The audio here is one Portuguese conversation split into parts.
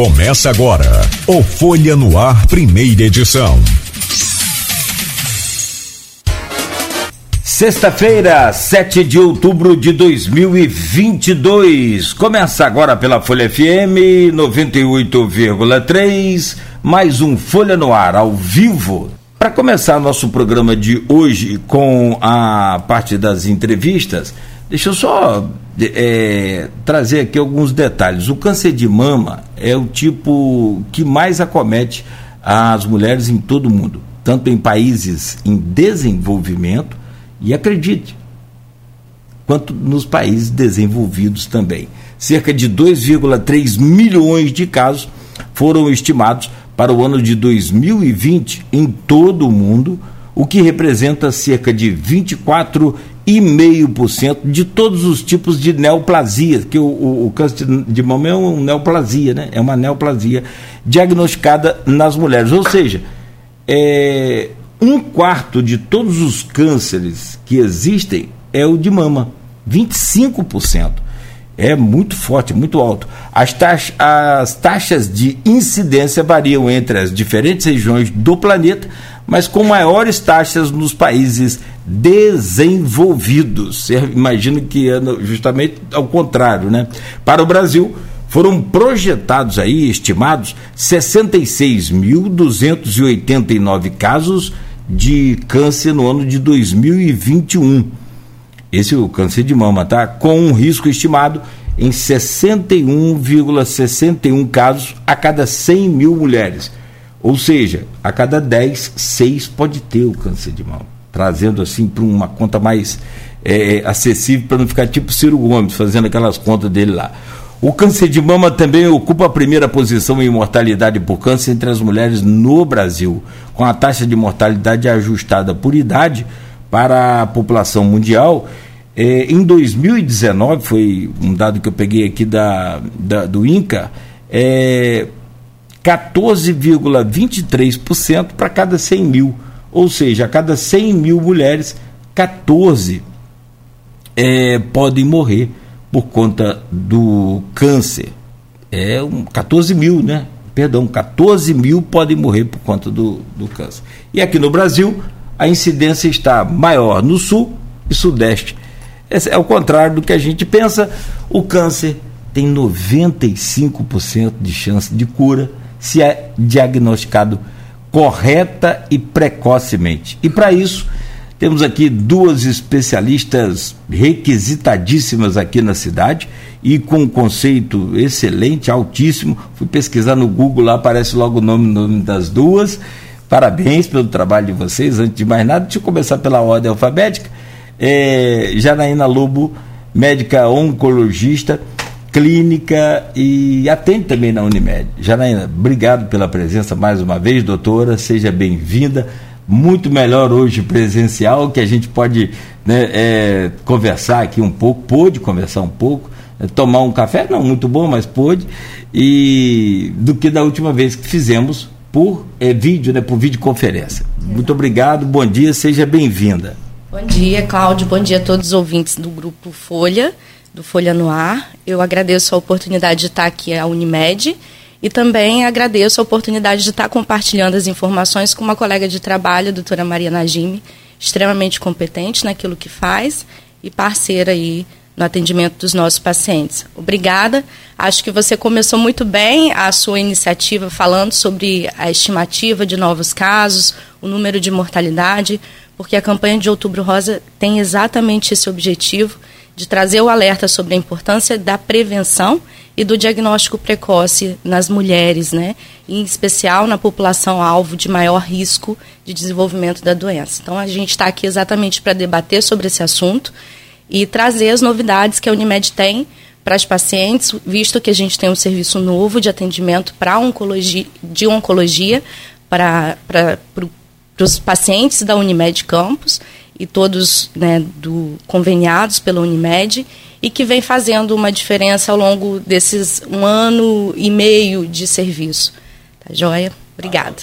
Começa agora o Folha no Ar, primeira edição. Sexta-feira, 7 de outubro de 2022. Começa agora pela Folha FM 98,3. Mais um Folha no Ar ao vivo. Para começar nosso programa de hoje com a parte das entrevistas, deixa eu só é, trazer aqui alguns detalhes. O câncer de mama é o tipo que mais acomete as mulheres em todo o mundo, tanto em países em desenvolvimento e acredite, quanto nos países desenvolvidos também. Cerca de 2,3 milhões de casos foram estimados para o ano de 2020 em todo o mundo, o que representa cerca de 24 3,5% de todos os tipos de neoplasia, que o, o, o, câncer de mama é uma neoplasia, né? É uma neoplasia diagnosticada nas mulheres. Ou seja, é, um quarto de todos os cânceres que existem é o de mama. 25%. É muito forte, muito alto. As, taxa, as taxas de incidência variam entre as diferentes regiões do planeta, mas com maiores taxas nos países desenvolvidos. Você imagina que é justamente ao contrário, né? Para o Brasil, foram projetados aí, estimados, 66.289 casos de câncer no ano de 2021. Esse é o câncer de mama, tá? Com um risco estimado em 61,61 casos a cada 100 mil mulheres. Ou seja, a cada 10, 6 pode ter o câncer de mama. Trazendo assim para uma conta mais é, é, acessível, para não ficar tipo Ciro Gomes, fazendo aquelas contas dele lá. O câncer de mama também ocupa a primeira posição em mortalidade por câncer entre as mulheres no Brasil, com a taxa de mortalidade ajustada por idade para a população mundial. É, em 2019, foi um dado que eu peguei aqui da, da do INCA, é, 14,23% para cada 100 mil. Ou seja, a cada 100 mil mulheres, 14 é, podem morrer por conta do câncer. É um, 14 mil, né? Perdão, 14 mil podem morrer por conta do, do câncer. E aqui no Brasil, a incidência está maior no sul e sudeste. Esse é o contrário do que a gente pensa. O câncer tem 95% de chance de cura se é diagnosticado correta e precocemente. E para isso, temos aqui duas especialistas requisitadíssimas aqui na cidade e com um conceito excelente, altíssimo. Fui pesquisar no Google lá, aparece logo o nome, nome das duas. Parabéns pelo trabalho de vocês. Antes de mais nada, deixa eu começar pela ordem alfabética. É, Janaína Lobo, médica oncologista, clínica e atende também na Unimed. Janaína, obrigado pela presença mais uma vez, doutora, seja bem-vinda. Muito melhor hoje presencial, que a gente pode né, é, conversar aqui um pouco, pôde conversar um pouco, é, tomar um café, não muito bom, mas pôde, e do que da última vez que fizemos por é, vídeo, né, por videoconferência. Muito obrigado, bom dia, seja bem-vinda. Bom dia, Cláudio, bom dia a todos os ouvintes do Grupo Folha do Folha no Ar. Eu agradeço a oportunidade de estar aqui à Unimed e também agradeço a oportunidade de estar compartilhando as informações com uma colega de trabalho, a doutora Maria Najimi, extremamente competente naquilo que faz e parceira aí no atendimento dos nossos pacientes. Obrigada. Acho que você começou muito bem a sua iniciativa falando sobre a estimativa de novos casos, o número de mortalidade, porque a campanha de Outubro Rosa tem exatamente esse objetivo de trazer o alerta sobre a importância da prevenção e do diagnóstico precoce nas mulheres, né? em especial na população alvo de maior risco de desenvolvimento da doença. Então, a gente está aqui exatamente para debater sobre esse assunto e trazer as novidades que a Unimed tem para as pacientes, visto que a gente tem um serviço novo de atendimento para oncologia, de oncologia para, para, para os pacientes da Unimed Campus e todos né, do, conveniados pela Unimed e que vem fazendo uma diferença ao longo desses um ano e meio de serviço. Tá joia? Obrigada.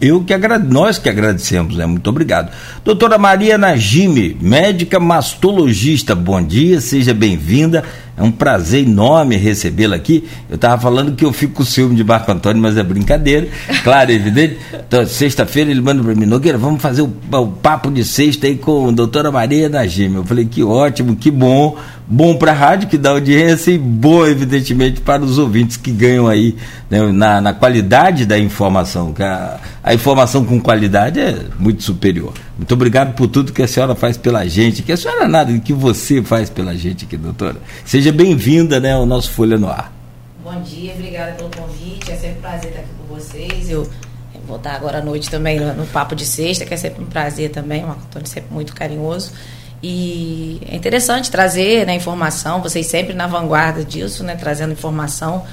Eu que agrade, nós que agradecemos, né? Muito obrigado. Doutora Maria Najime, médica mastologista, bom dia, seja bem-vinda. É um prazer enorme recebê-la aqui. Eu estava falando que eu fico com ciúme de Marco Antônio, mas é brincadeira. Claro, é evidente. Então, sexta-feira ele manda para mim, Nogueira, vamos fazer o, o, papo de sexta aí com a doutora Maria Najime. Eu falei, que ótimo, que bom. Bom para a rádio, que dá audiência, e bom, evidentemente, para os ouvintes que ganham aí né, na, na, qualidade da informação. Que a, a informação com qualidade é muito superior. Muito obrigado por tudo que a senhora faz pela gente, que a senhora nada, que você faz pela gente aqui, doutora. Seja bem-vinda né, ao nosso Folha no Ar. Bom dia, obrigada pelo convite. É sempre um prazer estar aqui com vocês. Eu vou estar agora à noite também no, no Papo de Sexta, que é sempre um prazer também. O Antônio é sempre muito carinhoso. E é interessante trazer né, informação, vocês sempre na vanguarda disso, né, trazendo informação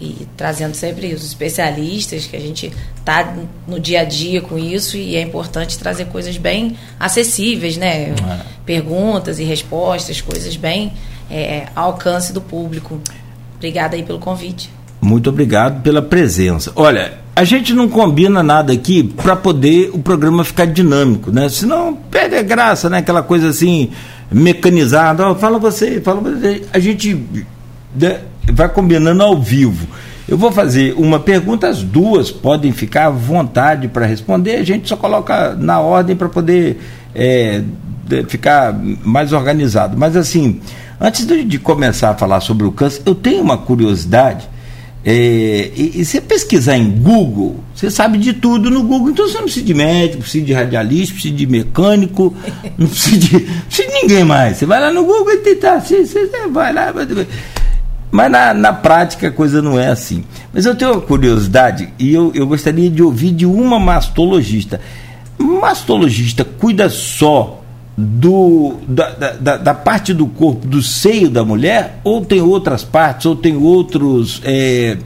e trazendo sempre os especialistas, que a gente está no dia a dia com isso e é importante trazer coisas bem acessíveis, né? É. Perguntas e respostas, coisas bem é, ao alcance do público. Obrigada aí pelo convite. Muito obrigado pela presença. Olha, a gente não combina nada aqui para poder o programa ficar dinâmico, né? Senão perde a graça, né? Aquela coisa assim mecanizada. Oh, fala você, fala você. A gente vai combinando ao vivo. Eu vou fazer uma pergunta, as duas podem ficar à vontade para responder. A gente só coloca na ordem para poder é, ficar mais organizado. Mas assim, Antes de começar a falar sobre o câncer, eu tenho uma curiosidade. É, e, e você pesquisar em Google, você sabe de tudo no Google, então você não precisa de médico, precisa de radialista, precisa de mecânico, não precisa de, precisa de ninguém mais. Você vai lá no Google e tentar, você, você vai lá. Mas na, na prática a coisa não é assim. Mas eu tenho uma curiosidade e eu, eu gostaria de ouvir de uma mastologista. Mastologista cuida só do, da, da, da, parte do corpo, do seio da mulher, ou tem outras partes, ou tem outros. É,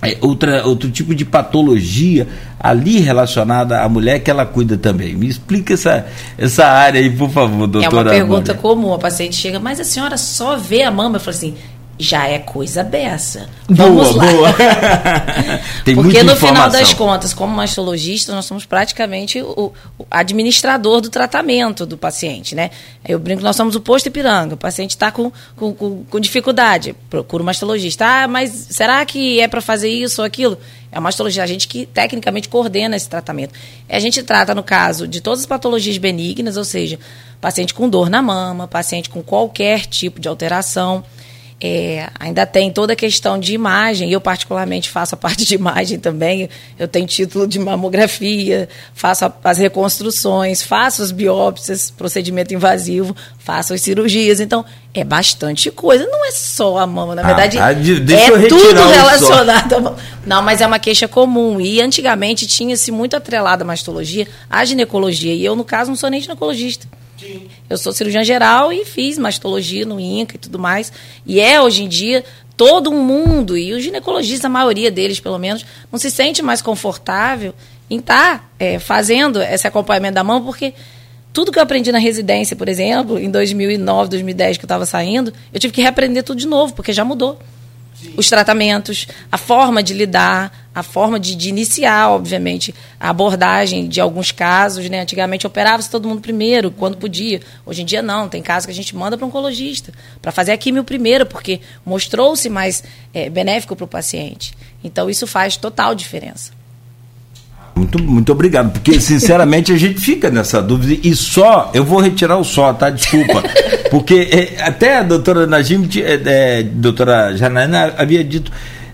é, outra, outro tipo de patologia ali relacionada à mulher que ela cuida também. Me explica essa, essa área aí, por favor, doutora. É uma pergunta comum. A paciente chega, mas a senhora só vê a mama? Eu falo assim, já é coisa dessa. Vamos boa, lá. Boa. Tem Porque no final das contas, como mastologista, nós somos praticamente o, o, administrador do tratamento do paciente, né? Eu brinco, nós somos o posto Ipiranga. O paciente está com, com, com, com, dificuldade, procura o mastologista. Ah, mas será que é para fazer isso ou aquilo? É o mastologista, a gente que tecnicamente coordena esse tratamento. A gente trata, no caso, de todas as patologias benignas, ou seja, paciente com dor na mama, paciente com qualquer tipo de alteração é, ainda tem toda a questão de imagem, eu particularmente faço a parte de imagem também, eu tenho título de mamografia, faço as reconstruções, faço as biópsias, procedimento invasivo, faço as cirurgias, então é bastante coisa, não é só a mama, na ah, verdade ah, é tudo relacionado a mama. Não, mas é uma queixa comum, e antigamente tinha-se muito atrelada a mastologia, a ginecologia, e eu no caso não sou nem ginecologista. Eu sou cirurgiã geral e fiz mastologia no INCA e tudo mais. E é, hoje em dia, todo um mundo, e os ginecologistas, a maioria deles, pelo menos, não se sente mais confortável em estar tá, é, fazendo esse acompanhamento da mão, porque tudo que eu aprendi na residência, por exemplo, em 2009, 2010, que eu estava saindo, eu tive que reaprender tudo de novo, porque já mudou os tratamentos, a forma de lidar, a forma de, de, iniciar, obviamente, a abordagem de alguns casos. Né? Antigamente operava-se todo mundo primeiro, quando podia. Hoje em dia não, tem casos que a gente manda para um oncologista, para fazer a químio primeiro, porque mostrou-se mais é, benéfico para o paciente. Então isso faz total diferença. Muito, muito obrigado, porque sinceramente a gente fica nessa dúvida e só, eu vou retirar o só, tá? Desculpa. Porque é, até a doutora Najim, é, é, doutora Janaína havia dito,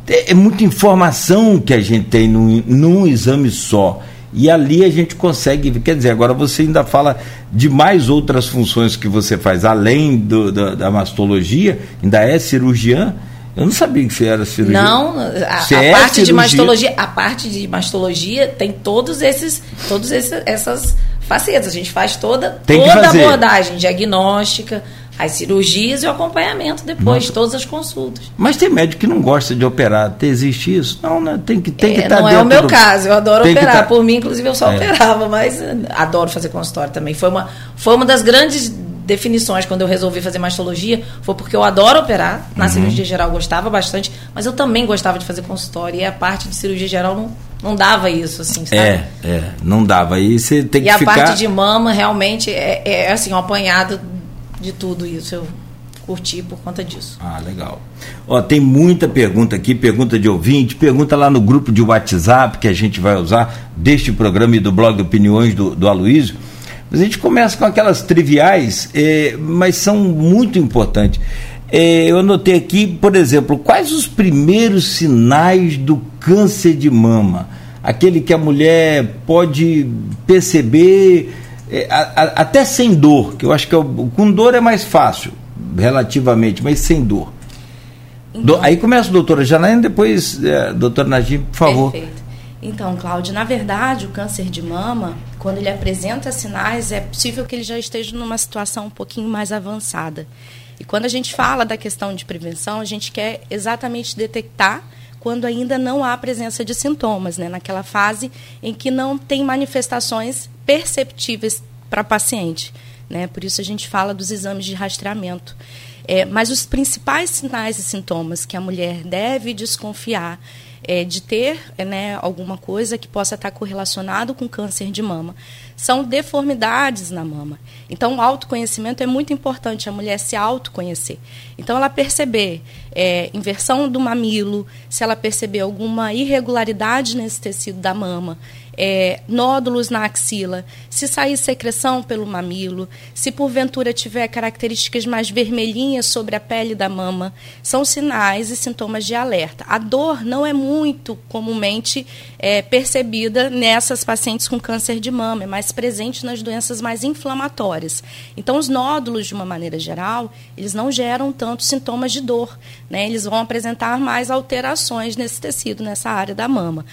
é, é, muita informação que a gente tem num, num exame só. E ali a gente consegue, quer dizer, agora você ainda fala de mais outras funções que você faz, além do, da mastologia, ainda é cirurgiã. Eu não sabia que você era cirurgiã. Não, a, a é parte cirurgia? de mastologia, a parte de mastologia tem todos esses, todos esses, essas facetas. A gente faz toda, toda a abordagem diagnóstica, as cirurgias e o acompanhamento depois, Nossa. todas as consultas. Mas tem médico que não gosta de operar. Existe isso? Não, né? Tem que tem é, que estar tá Não é o meu do... caso. Eu adoro tem operar. Tá... Por mim, inclusive, eu só é. operava, mas adoro fazer consultório também. Foi uma, foi uma das grandes definições quando eu resolvi fazer mastologia foi porque eu adoro operar. Na uhum. cirurgia geral gostava bastante, mas eu também gostava de fazer consultório. E a parte de cirurgia geral não, não dava isso, assim, sabe? É, é, não dava. Aí você tem que e a parte de mama realmente é, é assim, um apanhado de tudo isso. Eu curtir por conta disso. Ah, legal. Ó, tem muita pergunta aqui, pergunta de ouvinte, pergunta lá no grupo de WhatsApp que a gente vai usar deste programa e do blog Opiniões do, do Aloysio. Mas a gente começa com aquelas triviais, eh, mas são muito importantes. Eh, eu anotei aqui, por exemplo, quais os primeiros sinais do câncer de mama? Aquele que a mulher pode perceber eh, a, a, até sem dor, que eu acho que é o, com dor é mais fácil, relativamente, mas sem dor. Então, Do, aí começa a doutora Janaína, depois, é, doutora Najim, por favor. Perfeito. Então, Cláudio, na verdade, o câncer de mama, quando ele apresenta sinais, é possível que ele já esteja numa situação um pouquinho mais avançada. E quando a gente fala da questão de prevenção, a gente quer exatamente detectar quando ainda não há presença de sintomas, né? naquela fase em que não tem manifestações perceptíveis para a paciente. Né? Por isso a gente fala dos exames de rastreamento. É, mas os principais sinais e sintomas que a mulher deve desconfiar é, de ter né, alguma coisa que possa estar correlacionado com câncer de mama. São deformidades na mama. Então, o autoconhecimento é muito importante, a mulher se autoconhecer. Então, ela perceber é, inversão do mamilo, se ela perceber alguma irregularidade nesse tecido da mama, é, nódulos na axila, se sair secreção pelo mamilo, se porventura tiver características mais vermelhinhas sobre a pele da mama, são sinais e sintomas de alerta. A dor não é muito comumente é, percebida nessas pacientes com câncer de mama, é mais presente nas doenças mais inflamatórias. Então, os nódulos, de uma maneira geral, eles não geram tanto sintomas de dor, né? eles vão apresentar mais alterações nesse tecido, nessa área da mama.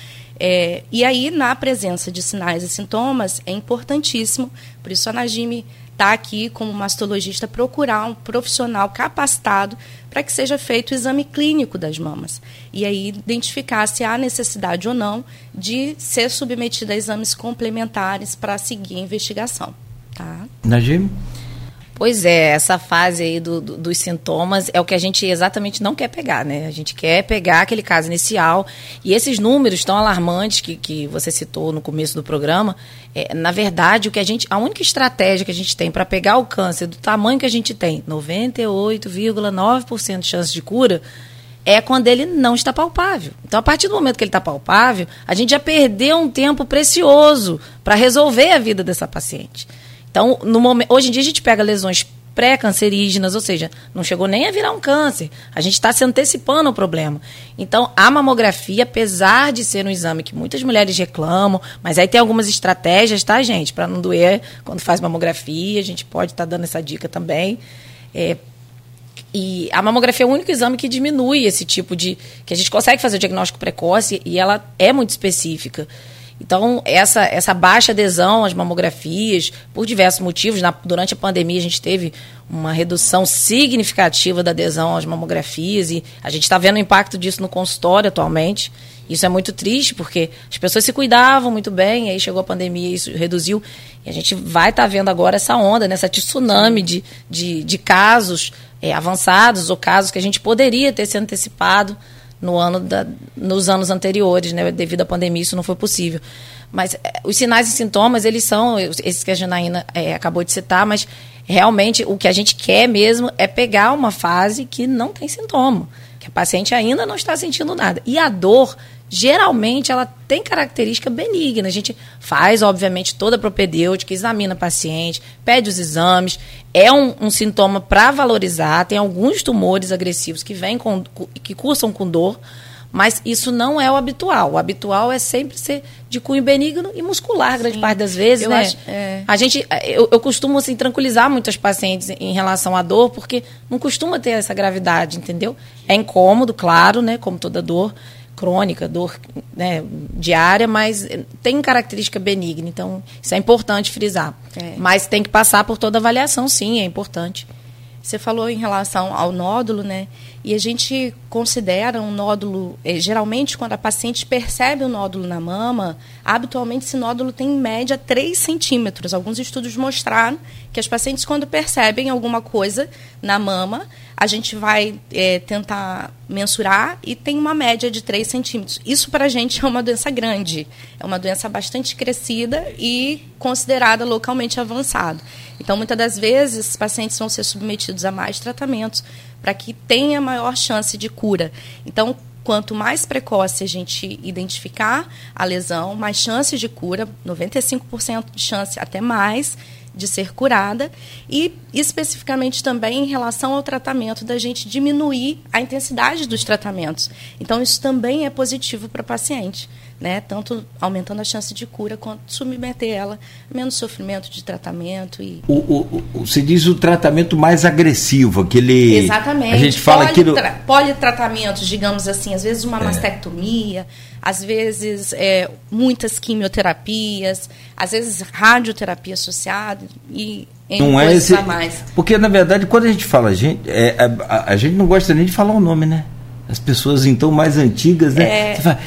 É, e aí, na presença de sinais e sintomas, é importantíssimo, por isso a Najime está aqui como mastologista, procurar um profissional capacitado para que seja feito o exame clínico das mamas. E aí identificar se há necessidade ou não de ser submetida a exames complementares para seguir a investigação. Tá? Najime? Pois é, essa fase aí do, do, dos sintomas é o que a gente exatamente não quer pegar, né? A gente quer pegar aquele caso inicial. E esses números tão alarmantes que, que você citou no começo do programa, é, na verdade, o que a gente. A única estratégia que a gente tem para pegar o câncer do tamanho que a gente tem, 98,9% de chance de cura, é quando ele não está palpável. Então, a partir do momento que ele está palpável, a gente já perdeu um tempo precioso para resolver a vida dessa paciente. Então, no momento, hoje em dia a gente pega lesões pré-cancerígenas, ou seja, não chegou nem a virar um câncer. A gente está se antecipando ao problema. Então, a mamografia, apesar de ser um exame que muitas mulheres reclamam, mas aí tem algumas estratégias, tá, gente? Para não doer quando faz mamografia, a gente pode estar tá dando essa dica também. É, e a mamografia é o único exame que diminui esse tipo de. que a gente consegue fazer o diagnóstico precoce e ela é muito específica. Então, essa, essa baixa adesão às mamografias, por diversos motivos, na, durante a pandemia a gente teve uma redução significativa da adesão às mamografias e a gente está vendo o impacto disso no consultório atualmente. Isso é muito triste, porque as pessoas se cuidavam muito bem, aí chegou a pandemia e isso reduziu. E a gente vai estar tá vendo agora essa onda, né, tsunami de, de, de casos é, avançados ou casos que a gente poderia ter se antecipado no ano da, nos anos anteriores, né? Devido à pandemia, isso não foi possível. Mas é, os sinais e sintomas, eles são esses que a Janaína é, acabou de citar, mas realmente o que a gente quer mesmo é pegar uma fase que não tem sintoma, que a paciente ainda não está sentindo nada. E a dor geralmente ela tem característica benigna. A gente faz, obviamente, toda a propedêutica, examina a paciente, pede os exames. É um, um sintoma para valorizar. Tem alguns tumores agressivos que vêm com, que cursam com dor, mas isso não é o habitual. O habitual é sempre ser de cunho benigno e muscular, grande parte das vezes, eu né? Acho, é. A gente, eu, eu costumo assim, tranquilizar muitas pacientes em relação à dor, porque não costuma ter essa gravidade, entendeu? É incômodo, claro, né? Como toda dor crônica, dor né, diária, mas tem característica benigna. Então, isso é importante frisar. É. Mas tem que passar por toda avaliação, sim, é importante. Você falou em relação ao nódulo, né? E a gente considera um nódulo, eh, geralmente, quando a paciente percebe o um nódulo na mama, habitualmente esse nódulo tem em média 3 centímetros. Alguns estudos mostraram que as pacientes, quando percebem alguma coisa na mama, a gente vai é, tentar mensurar e tem uma média de 3 centímetros. Isso para a gente é uma doença grande, é uma doença bastante crescida e considerada localmente avançada. Então, muitas das vezes, pacientes vão ser submetidos a mais tratamentos para que tenha maior chance de cura. Então, quanto mais precoce a gente identificar a lesão, mais chances de cura, 95% de chance, até mais, de ser curada e especificamente também em relação ao tratamento da gente diminuir a intensidade dos tratamentos. Então isso também é positivo para o paciente, né? Tanto aumentando a chance de cura quanto submeter ela a menos sofrimento de tratamento e o, o, o, você diz o tratamento mais agressivo, aquele Exatamente. A gente fala Politra, que politratamentos, digamos assim, às vezes uma é. mastectomia, às vezes é, muitas quimioterapias, às vezes radioterapia associada e não é esse, mais. Porque na verdade quando a gente fala a gente, é, a, a, gente não gosta nem de falar o nome, né? As pessoas então mais antigas, né? É... Você fala,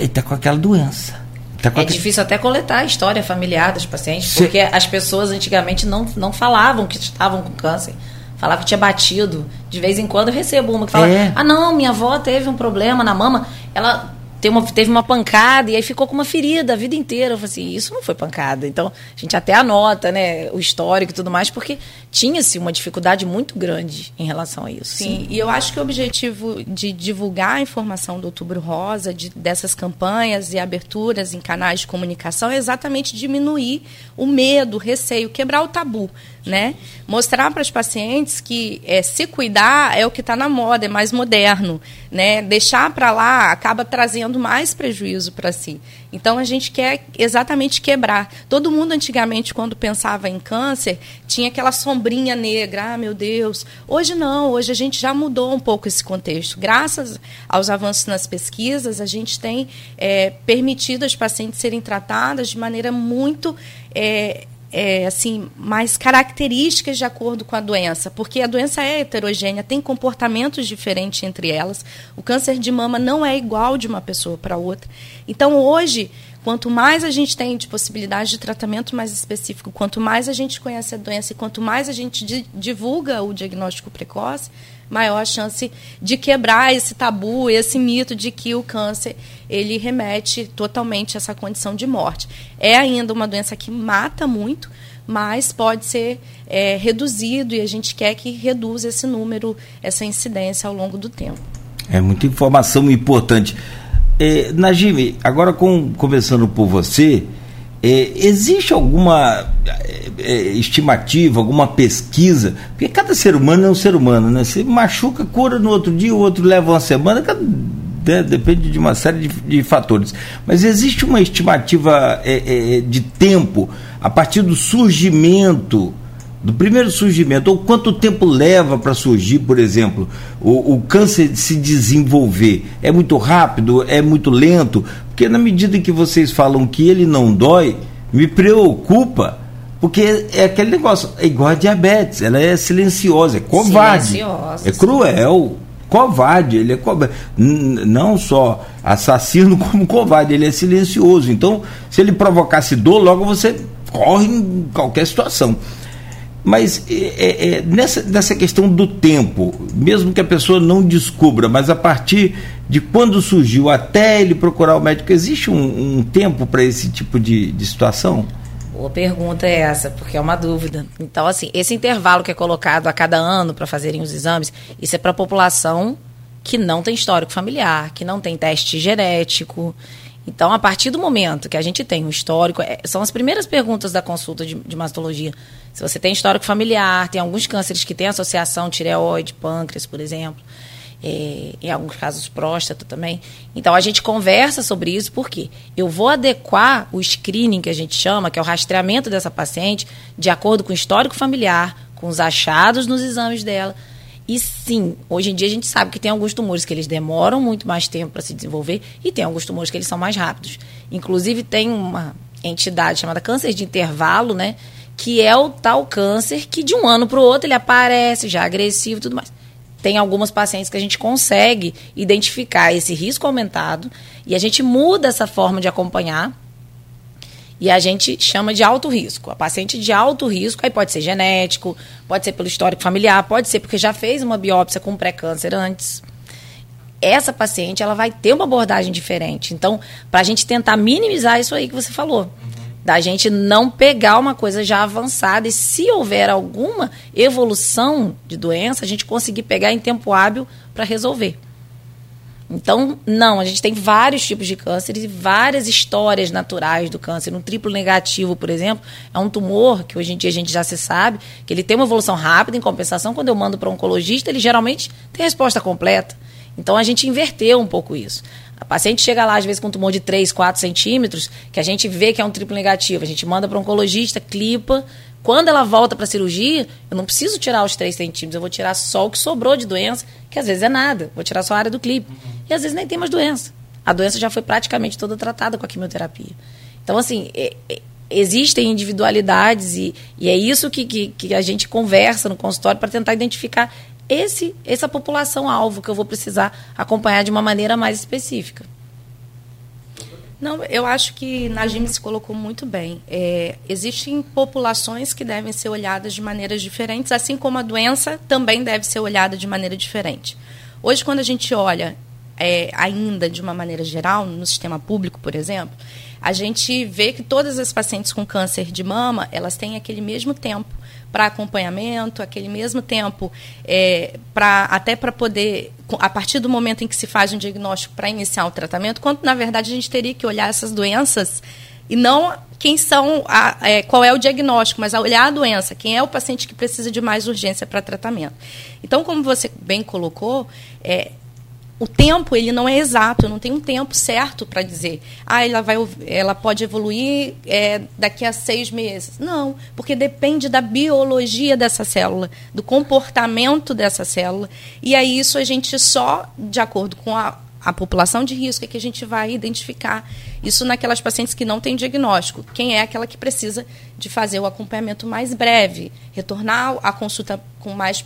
está com aquela doença. Tá é difícil até coletar a história familiar dos pacientes, porque as pessoas antigamente não, não falavam que estavam com câncer. Falavam que tinha batido. De vez em quando eu recebo uma que fala: é. Ah, não, minha avó teve um problema na mama. Ela teve uma, teve uma pancada e aí ficou com uma ferida a vida inteira. Eu falei assim, isso não foi pancada. Então, a gente até anota, né, o histórico e tudo mais, porque tinha-se uma dificuldade muito grande em relação a isso. Sim, Sim, e eu acho que o objetivo de divulgar a informação do Outubro Rosa, de, dessas campanhas e aberturas em canais de comunicação, é exatamente diminuir o medo, o receio, quebrar o tabu né? Mostrar para os pacientes que é, se cuidar é o que está na moda, é mais moderno, né? Deixar para lá acaba trazendo mais prejuízo para si. Então a gente quer exatamente quebrar. Todo mundo antigamente quando pensava em câncer tinha aquela sombrinha negra, ah meu Deus. Hoje não, hoje a gente já mudou um pouco esse contexto. Graças aos avanços nas pesquisas, a gente tem é, permitido as pacientes serem tratadas de maneira muito é, é, assim, mais características de acordo com a doença, porque a doença é heterogênea, tem comportamentos diferentes entre elas. O câncer de mama não é igual de uma pessoa para outra. Então, hoje, quanto mais a gente tem de possibilidade de tratamento mais específico, quanto mais a gente conhece a doença e quanto mais a gente divulga o diagnóstico precoce, maior chance de quebrar esse tabu, esse mito de que o câncer ele remete totalmente a essa condição de morte. É ainda uma doença que mata muito, mas pode ser é, reduzido e a gente quer que reduza esse número, essa incidência ao longo do tempo. É muita informação importante. É, Najime, agora com, começando por você, é, existe alguma é, é, estimativa, alguma pesquisa? Porque cada ser humano é um ser humano, né? Se machuca, cura no outro dia, o outro leva uma semana, cada, né, depende de uma série de, de, fatores. Mas existe uma estimativa é, é, de tempo a partir do surgimento do primeiro surgimento, ou quanto tempo leva para surgir, por exemplo, o, o, câncer se desenvolver? É muito rápido? É muito lento? Porque na medida que vocês falam que ele não dói, me preocupa, porque é aquele negócio, é igual a diabetes, ela é silenciosa, é covarde, silenciosa, é cruel, covarde, ele é covarde. não só assassino como covarde, ele é silencioso. Então, se ele provocasse dor, logo você corre em qualquer situação. Mas é, é, é, nessa, nessa questão do tempo, mesmo que a pessoa não descubra, mas a partir de quando surgiu até ele procurar o médico, existe um, um tempo para esse tipo de, de situação? Boa pergunta é essa, porque é uma dúvida. Então, assim, esse intervalo que é colocado a cada ano para fazerem os exames, isso é para a população que não tem histórico familiar, que não tem teste genético. Então, a partir do momento que a gente tem um histórico, é, são as primeiras perguntas da consulta de, de mastologia. Se você tem histórico familiar, tem alguns cânceres que têm associação tireoide, pâncreas, por exemplo, é, em alguns casos próstata também. Então, a gente conversa sobre isso porque eu vou adequar o screening que a gente chama, que é o rastreamento dessa paciente, de acordo com o histórico familiar, com os achados nos exames dela, e sim, hoje em dia a gente sabe que tem alguns tumores que eles demoram muito mais tempo para se desenvolver e tem alguns tumores que eles são mais rápidos. Inclusive tem uma entidade chamada câncer de intervalo, né? Que é o tal câncer que de um ano para o outro ele aparece já agressivo e tudo mais. Tem algumas pacientes que a gente consegue identificar esse risco aumentado e a gente muda essa forma de acompanhar E a gente chama de alto risco. A paciente de alto risco, aí pode ser genético, pode ser pelo histórico familiar, pode ser porque já fez uma biópsia com pré-câncer antes. Essa paciente, ela vai ter uma abordagem diferente. Então, para a gente tentar minimizar isso aí que você falou, da gente não pegar uma coisa já avançada e se houver alguma evolução de doença, a gente conseguir pegar em tempo hábil para resolver. Então, não, a gente tem vários tipos de câncer e várias histórias naturais do câncer. Um triplo negativo, por exemplo, é um tumor que hoje em dia a gente já se sabe que ele tem uma evolução rápida, em compensação, quando eu mando para um oncologista, ele geralmente tem resposta completa. Então, a gente inverteu um pouco isso. A paciente chega lá, às vezes, com um tumor de 3, 4 centímetros, que a gente vê que é um triplo negativo. A gente manda para oncologista, clipa, quando ela volta para a cirurgia, eu não preciso tirar os 3 centímetros, eu vou tirar só o que sobrou de doença, que às vezes é nada. Vou tirar só a área do clipe. Uhum. E às vezes nem tem mais doença. A doença já foi praticamente toda tratada com a quimioterapia. Então, assim, é, é, existem individualidades e, e é isso que, que, que, a gente conversa no consultório para tentar identificar esse, essa população-alvo que eu vou precisar acompanhar de uma maneira mais específica. Não, eu acho que Najim se colocou muito bem. É, existem populações que devem ser olhadas de maneiras diferentes, assim como a doença também deve ser olhada de maneira diferente. Hoje, quando a gente olha é, ainda de uma maneira geral, no sistema público, por exemplo, a gente vê que todas as pacientes com câncer de mama, elas têm aquele mesmo tempo para acompanhamento, aquele mesmo tempo é, até para poder, a partir do momento em que se faz um diagnóstico para iniciar o tratamento, quando na verdade a gente teria que olhar essas doenças e não quem são, a, é, qual é o diagnóstico, mas olhar a doença, quem é o paciente que precisa de mais urgência para tratamento. Então, como você bem colocou, é, o tempo ele não é exato, não tem um tempo certo para dizer, ah, ela, vai, ela pode evoluir é, daqui a seis meses. Não, porque depende da biologia dessa célula, do comportamento dessa célula. E aí isso a gente só, de acordo com a, a população de risco, é que a gente vai identificar isso naquelas pacientes que não têm diagnóstico. Quem é aquela que precisa de fazer o acompanhamento mais breve, retornar à consulta com mais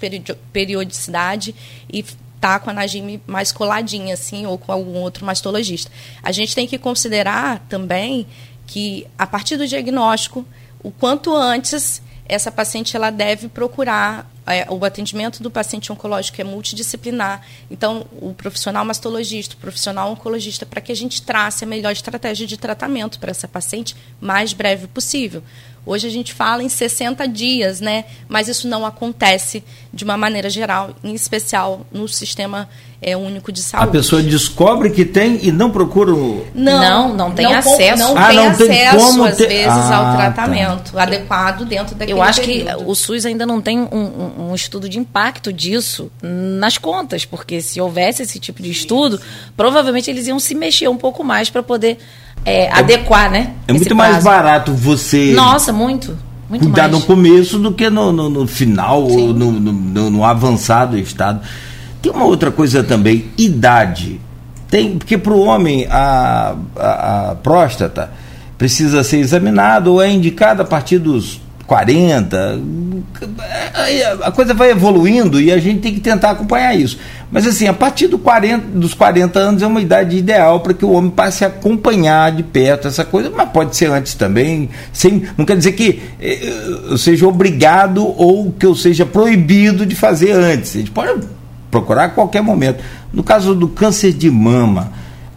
periodicidade e tá com a Najime mais coladinha, assim, ou com algum outro mastologista. A gente tem que considerar também que, a partir do diagnóstico, o quanto antes essa paciente ela deve procurar é, o atendimento do paciente oncológico é multidisciplinar. Então, o profissional mastologista, o profissional oncologista, para que a gente trace a melhor estratégia de tratamento para essa paciente mais breve possível. Hoje a gente fala em 60 dias, né? Mas isso não acontece de uma maneira geral, em especial no sistema é, único de saúde. A pessoa descobre que tem e não procura o... Não, não, não tem não, acesso. Não ah, tem não acesso, tem como às ter... vezes, ah, ao tá. tratamento tá. adequado dentro daquele Eu acho período. que o SUS ainda não tem um, um, estudo de impacto disso nas contas, porque se houvesse esse tipo de estudo, provavelmente eles iam se mexer um pouco mais para poder é, é, adequar, né? É muito mais barato você. Nossa, muito. Muito cuidar mais. no começo do que no, no, no final Sim. ou no, no, no, avançado estado. Tem uma outra coisa também, idade. Tem, porque para o homem a, a, a, próstata precisa ser examinada ou é indicada a partir dos 40. A coisa vai evoluindo e a gente tem que tentar acompanhar isso. Mas assim, a partir do 40, dos 40 anos é uma idade ideal para que o homem passe a acompanhar de perto essa coisa, mas pode ser antes também. Sem, não quer dizer que eh, eu seja obrigado ou que eu seja proibido de fazer antes. A gente pode procurar a qualquer momento. No caso do câncer de mama,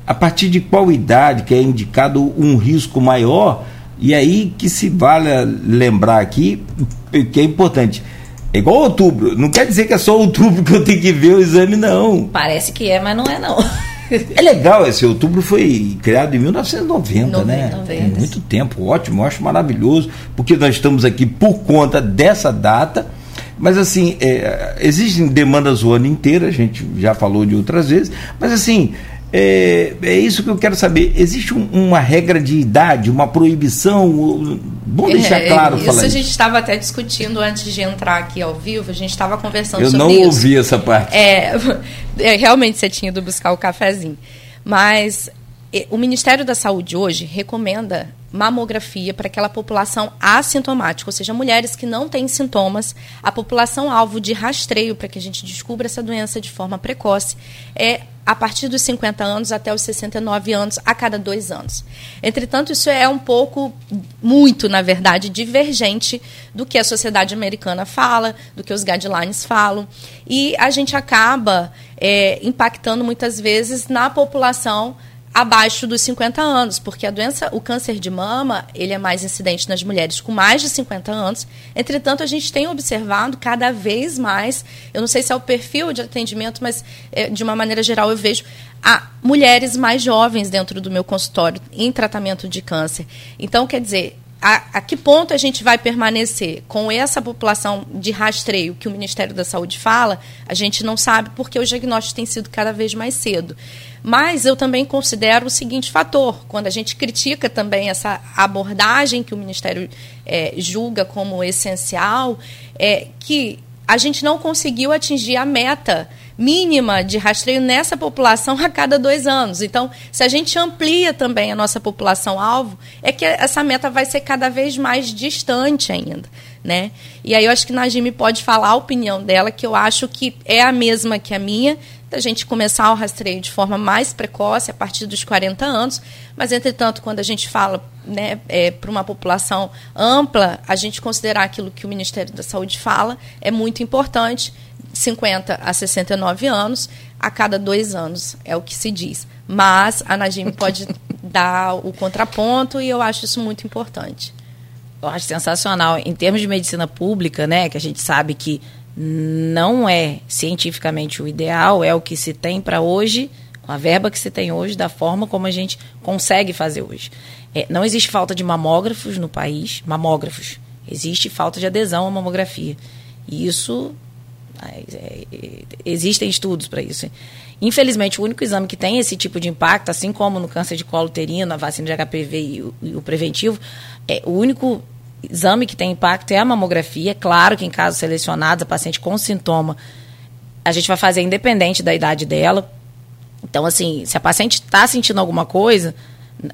a partir de qual idade que é indicado um risco maior? E aí que se vale lembrar aqui que é importante é igual outubro. Não quer dizer que é só outubro que eu tenho que ver o exame, não. Parece que é, mas não é, não. É legal, esse outubro foi criado em 1990, 90, né? 90. Tem muito tempo, ótimo, eu acho maravilhoso, porque nós estamos aqui por conta dessa data. Mas assim, é, existem demandas o ano inteiro, a gente já falou de outras vezes, mas assim, é, é isso que eu quero saber. Existe um, uma regra de idade, uma proibição? Vamos deixar é, claro. Isso a gente estava até discutindo antes de entrar aqui ao vivo, a gente estava conversando eu sobre isso. Eu não ouvi essa parte. É, é, realmente você tinha ido buscar o cafezinho. Mas o Ministério da Saúde hoje recomenda mamografia para aquela população assintomática, ou seja, mulheres que não têm sintomas. A população alvo de rastreio para que a gente descubra essa doença de forma precoce é a partir dos 50 anos até os 69 anos, a cada dois anos. Entretanto, isso é um pouco, muito, na verdade, divergente do que a sociedade americana fala, do que os guidelines falam. E a gente acaba é, impactando muitas vezes na população abaixo dos 50 anos, porque a doença, o câncer de mama, ele é mais incidente nas mulheres com mais de 50 anos. Entretanto, a gente tem observado cada vez mais, eu não sei se é o perfil de atendimento, mas é, de uma maneira geral eu vejo a mulheres mais jovens dentro do meu consultório em tratamento de câncer. Então, quer dizer, a, a, que ponto a gente vai permanecer com essa população de rastreio que o Ministério da Saúde fala, a gente não sabe porque o diagnóstico tem sido cada vez mais cedo. Mas eu também considero o seguinte fator: quando a gente critica também essa abordagem que o Ministério é, julga como essencial, é que a gente não conseguiu atingir a meta mínima de rastreio nessa população a cada dois anos. Então, se a gente amplia também a nossa população-alvo, é que essa meta vai ser cada vez mais distante ainda. Né? E aí eu acho que Najime pode falar a opinião dela, que eu acho que é a mesma que a minha, da gente começar o rastreio de forma mais precoce, a partir dos 40 anos, mas, entretanto, quando a gente fala né, é, para uma população ampla, a gente considerar aquilo que o Ministério da Saúde fala é muito importante, 50 a 69 anos, a cada dois anos, é o que se diz. Mas a Najime pode dar o contraponto e eu acho isso muito importante. Eu acho sensacional. Em termos de medicina pública, né, que a gente sabe que não é cientificamente o ideal, é o que se tem para hoje, com a verba que se tem hoje, da forma como a gente consegue fazer hoje. É, não existe falta de mamógrafos no país, mamógrafos. Existe falta de adesão à mamografia. E isso. É, é, existem estudos para isso. Infelizmente, o único exame que tem esse tipo de impacto, assim como no câncer de colo uterino, a vacina de HPV e o, e o preventivo, é o único exame que tem impacto é a mamografia. Claro que em casos selecionados, a paciente com sintoma, a gente vai fazer independente da idade dela. Então, assim, se a paciente está sentindo alguma coisa,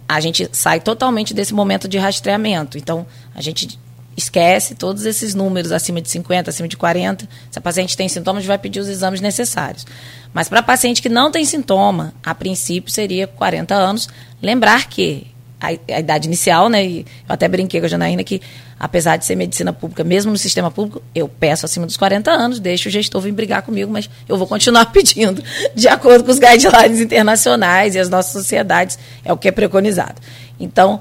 a gente sai totalmente desse momento de rastreamento. Então, a gente esquece todos esses números acima de 50, acima de 40. Se a paciente tem sintomas, vai pedir os exames necessários. Mas para paciente que não tem sintoma, a princípio seria 40 anos. Lembrar que a, a, idade inicial, né? E eu até brinquei com a Janaína que, apesar de ser medicina pública, mesmo no sistema público, eu peço acima dos 40 anos, deixo o gestor vir brigar comigo, mas eu vou continuar pedindo, de acordo com os guidelines internacionais e as nossas sociedades, é o que é preconizado. Então,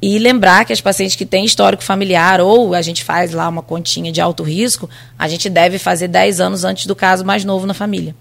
e lembrar que as pacientes que têm histórico familiar ou a gente faz lá uma continha de alto risco, a gente deve fazer 10 anos antes do caso mais novo na família.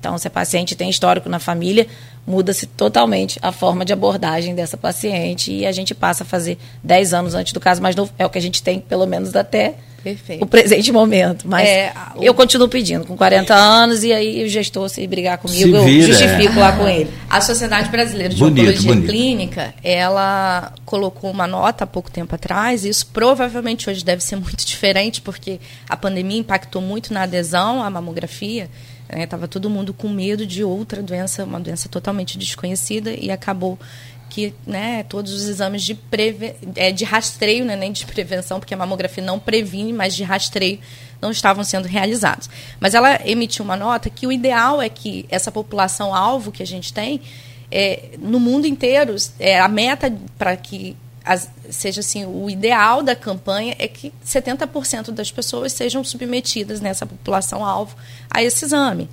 Então, se a paciente tem histórico na família, muda-se totalmente a forma de abordagem dessa paciente e a gente passa a fazer 10 anos antes do caso mais novo. É o que a gente tem, pelo menos, até Perfeito. o presente momento. Mas é, o... eu continuo pedindo, com 40 anos, e aí o gestor, se brigar comigo, se eu justifico é. lá com ele. A Sociedade Brasileira de bonito, Oncologia bonito. Clínica, ela colocou uma nota há pouco tempo atrás, e isso provavelmente hoje deve ser muito diferente, porque a pandemia impactou muito na adesão à mamografia. Estava né? todo mundo com medo de outra doença, uma doença totalmente desconhecida, e acabou que né, todos os exames de, preve... é, de rastreio, né, nem de prevenção, porque a mamografia não previne, mas de rastreio não estavam sendo realizados. Mas ela emitiu uma nota que o ideal é que essa população alvo que a gente tem, é, no mundo inteiro, é, a meta para que as, seja assim, o ideal da campanha é que 70% das pessoas sejam submetidas nessa população alvo a esse exame.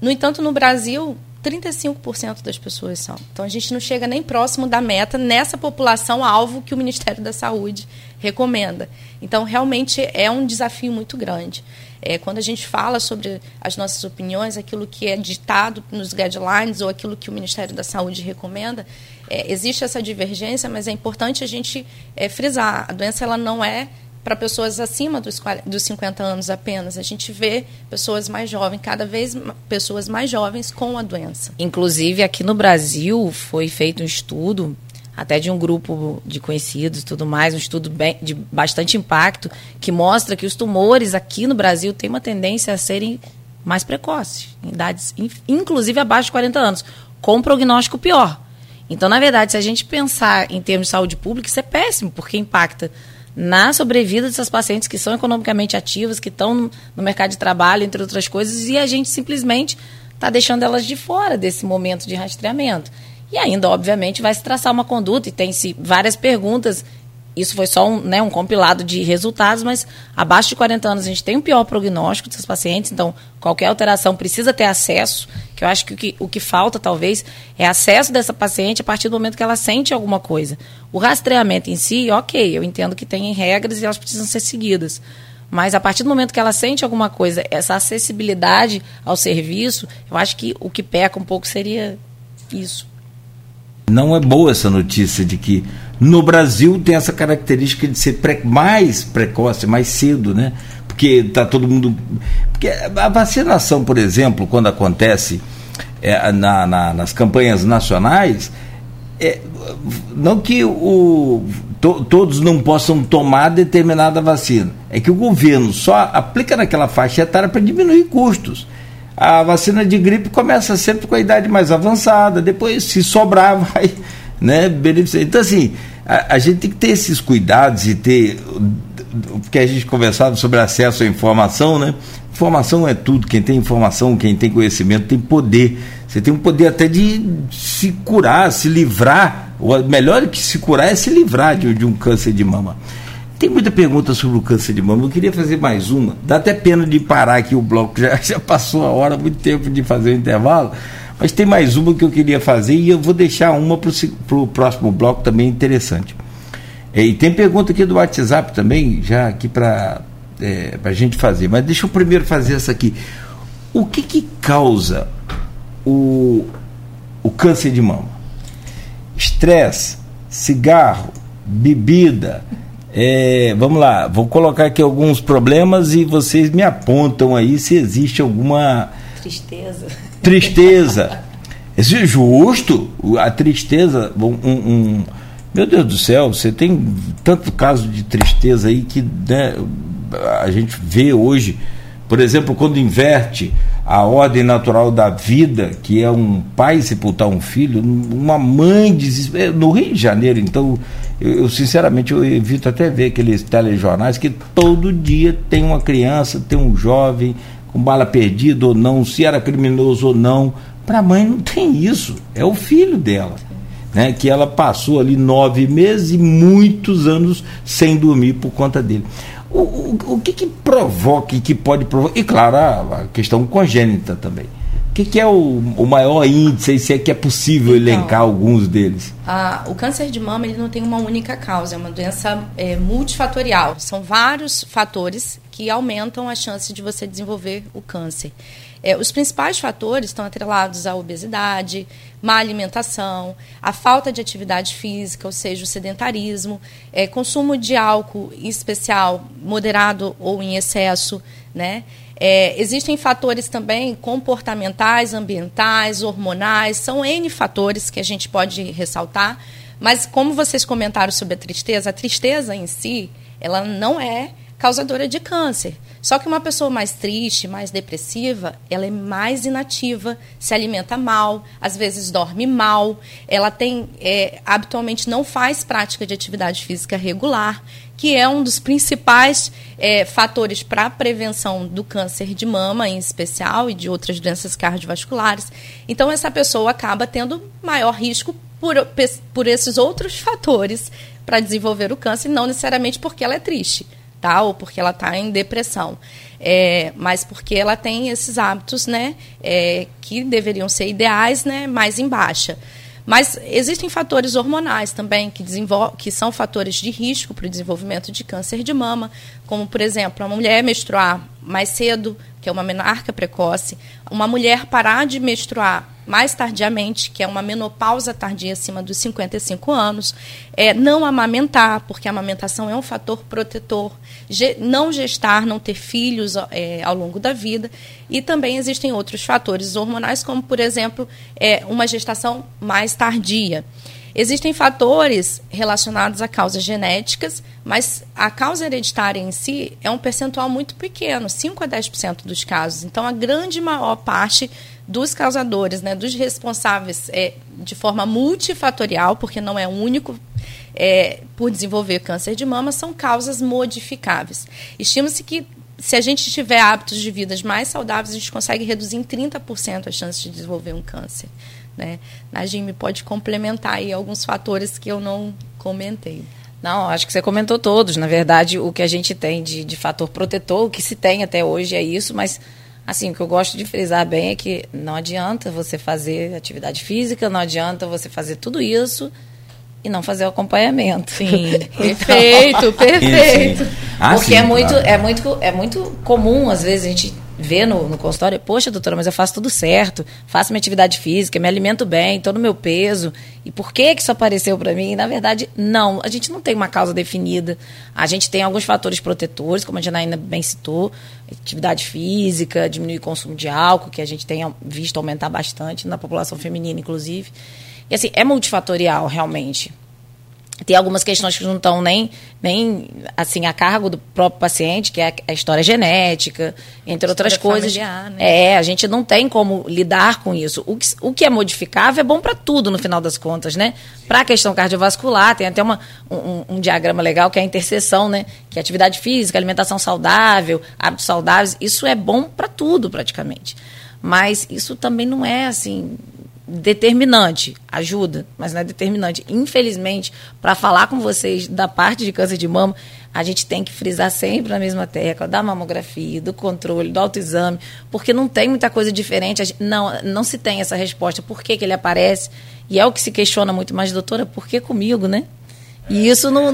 No entanto, no Brasil, 35% das pessoas são. Então a gente não chega nem próximo da meta nessa população alvo que o Ministério da Saúde recomenda. Então realmente é um desafio muito grande. É, quando a gente fala sobre as nossas opiniões, aquilo que é ditado nos guidelines ou aquilo que o Ministério da Saúde recomenda, é, existe essa divergência, mas é importante a gente é, frisar: a doença ela não é para pessoas acima dos, dos 50 anos apenas. A gente vê pessoas mais jovens, cada vez pessoas mais jovens com a doença. Inclusive, aqui no Brasil foi feito um estudo, até de um grupo de conhecidos e tudo mais, um estudo bem, de bastante impacto, que mostra que os tumores aqui no Brasil têm uma tendência a serem mais precoces, em idades, inclusive abaixo de 40 anos, com prognóstico pior. Então, na verdade, se a gente pensar em termos de saúde pública, isso é péssimo, porque impacta na sobrevida dessas pacientes que são economicamente ativas, que estão no mercado de trabalho, entre outras coisas, e a gente simplesmente está deixando elas de fora desse momento de rastreamento. E ainda, obviamente, vai se traçar uma conduta e tem-se várias perguntas isso foi só um, né, um compilado de resultados, mas abaixo de 40 anos a gente tem um pior prognóstico desses pacientes, então qualquer alteração precisa ter acesso, que eu acho que o que, o que falta talvez é acesso dessa paciente a partir do momento que ela sente alguma coisa. O rastreamento em si, ok, eu entendo que tem regras e elas precisam ser seguidas. Mas a partir do momento que ela sente alguma coisa, essa acessibilidade ao serviço, eu acho que o que peca um pouco seria isso. Não é boa essa notícia de que no Brasil tem essa característica de ser pre mais precoce, mais cedo, né? Porque está todo mundo. Porque a vacinação, por exemplo, quando acontece é, na, na, nas campanhas nacionais, é, não que o, to, todos não possam tomar determinada vacina, é que o governo só aplica naquela faixa etária para diminuir custos. A vacina de gripe começa sempre com a idade mais avançada, depois, se sobrar, vai né, beneficiar. Então, assim, a, a, gente tem que ter esses cuidados e ter. Porque a gente conversava sobre acesso à informação, né? Informação é tudo. Quem tem informação, quem tem conhecimento, tem poder. Você tem o poder até de se curar, se livrar. O melhor que se curar é se livrar de, de um câncer de mama. Tem muita pergunta sobre o câncer de mama. Eu queria fazer mais uma. Dá até pena de parar aqui o bloco, já, já passou a hora, muito tempo de fazer o intervalo. Mas tem mais uma que eu queria fazer e eu vou deixar uma para o próximo bloco também interessante. É, e tem pergunta aqui do WhatsApp também, já aqui para é, a gente fazer. Mas deixa eu primeiro fazer essa aqui. O que, que causa o, o câncer de mama? Estresse, cigarro, bebida. É, vamos lá, vou colocar aqui alguns problemas e vocês me apontam aí se existe alguma. Tristeza tristeza. Esse é justo, a tristeza, um, um, meu Deus do céu, você tem tanto caso de tristeza aí que né, a gente vê hoje, por exemplo, quando inverte a ordem natural da vida, que é um pai sepultar um filho, uma mãe desespera. No Rio de Janeiro, então, eu, eu, sinceramente eu evito até ver aqueles telejornais que todo dia tem uma criança, tem um jovem com bala perdida ou não, se era criminoso ou não. Para a mãe não tem isso, é o filho dela. Né, que ela passou ali nove meses e muitos anos sem dormir por conta dele. O, o, o que, que provoca e que pode provocar? E claro, a, a questão congênita também. O que, que, é o, o, maior índice, se é que é possível então, elencar alguns deles? A, o câncer de mama ele não tem uma única causa, é uma doença é, multifatorial. São vários fatores que aumentam a chance de você desenvolver o câncer. É, os principais fatores estão atrelados à obesidade, má alimentação, a falta de atividade física, ou seja, o sedentarismo, é, consumo de álcool, em especial moderado ou em excesso, né? É, existem fatores também comportamentais, ambientais, hormonais, são N fatores que a gente pode ressaltar, mas como vocês comentaram sobre a tristeza, a tristeza em si, ela não é causadora de câncer. Só que uma pessoa mais triste, mais depressiva, ela é mais inativa, se alimenta mal, às vezes dorme mal, ela tem é, habitualmente não faz prática de atividade física regular que é um dos principais é, fatores para a prevenção do câncer de mama, em especial, e de outras doenças cardiovasculares. Então, essa pessoa acaba tendo maior risco por, por esses outros fatores para desenvolver o câncer, não necessariamente porque ela é triste, tá? Ou porque ela está em depressão. É, mas porque ela tem esses hábitos, né, é, que deveriam ser ideais, né, mais em baixa. Mas existem fatores hormonais também que, que são fatores de risco para o desenvolvimento de câncer de mama, como, por exemplo, a mulher menstruar mais cedo, que é uma menarca precoce, uma mulher parar de menstruar mais tardiamente, que é uma menopausa tardia acima dos 55 anos, é, não amamentar, porque a amamentação é um fator protetor, não gestar, não ter filhos é, ao longo da vida, e também existem outros fatores hormonais, como, por exemplo, é, uma gestação mais tardia. Existem fatores relacionados a causas genéticas, mas a causa hereditária em si é um percentual muito pequeno, 5 a 10% dos casos. Então, a grande maior parte dos causadores, né, dos responsáveis é, de forma multifatorial, porque não é único é, por desenvolver câncer de mama, são causas modificáveis. Estima-se que se a gente tiver hábitos de vida mais saudáveis, a gente consegue reduzir em 30% as chances de desenvolver um câncer. Né? Najime pode complementar aí alguns fatores que eu não comentei. Não, acho que você comentou todos. Na verdade, o que a gente tem de, de fator protetor, o que se tem até hoje é isso, mas assim, o que eu gosto de frisar bem é que não adianta você fazer atividade física, não adianta você fazer tudo isso e não fazer o acompanhamento. Sim, perfeito, perfeito. Ah, Porque sim, é muito, claro. é muito, é muito comum às vezes a gente vê no, no consultório, poxa, doutora, mas eu faço tudo certo, faço minha atividade física, me alimento bem, estou no meu peso. E por que, que isso apareceu para mim? Na verdade, não. A gente não tem uma causa definida. A gente tem alguns fatores protetores, como a Janaína bem citou, atividade física, diminuir o consumo de álcool, que a gente tem visto aumentar bastante na população feminina, inclusive. E assim, é multifatorial, realmente tem algumas questões que não estão nem, nem assim a cargo do próprio paciente, que é a história genética, entre outras coisas. Né? É, a gente não tem como lidar com isso. O que, o que é modificável é bom para tudo, no final das contas, né? Para a questão cardiovascular, tem até uma, um, um, diagrama legal que é a interseção, né? Que é atividade física, alimentação saudável, hábitos saudáveis, isso é bom para tudo, praticamente. Mas isso também não é assim determinante, ajuda, mas não é determinante. Infelizmente, para falar com vocês da parte de câncer de mama, a gente tem que frisar sempre na mesma tecla da mamografia, do controle, do autoexame, porque não tem muita coisa diferente. Não, não se tem essa resposta. Por que, que ele aparece? E é o que se questiona muito mais, doutora, por que comigo, né? E isso não.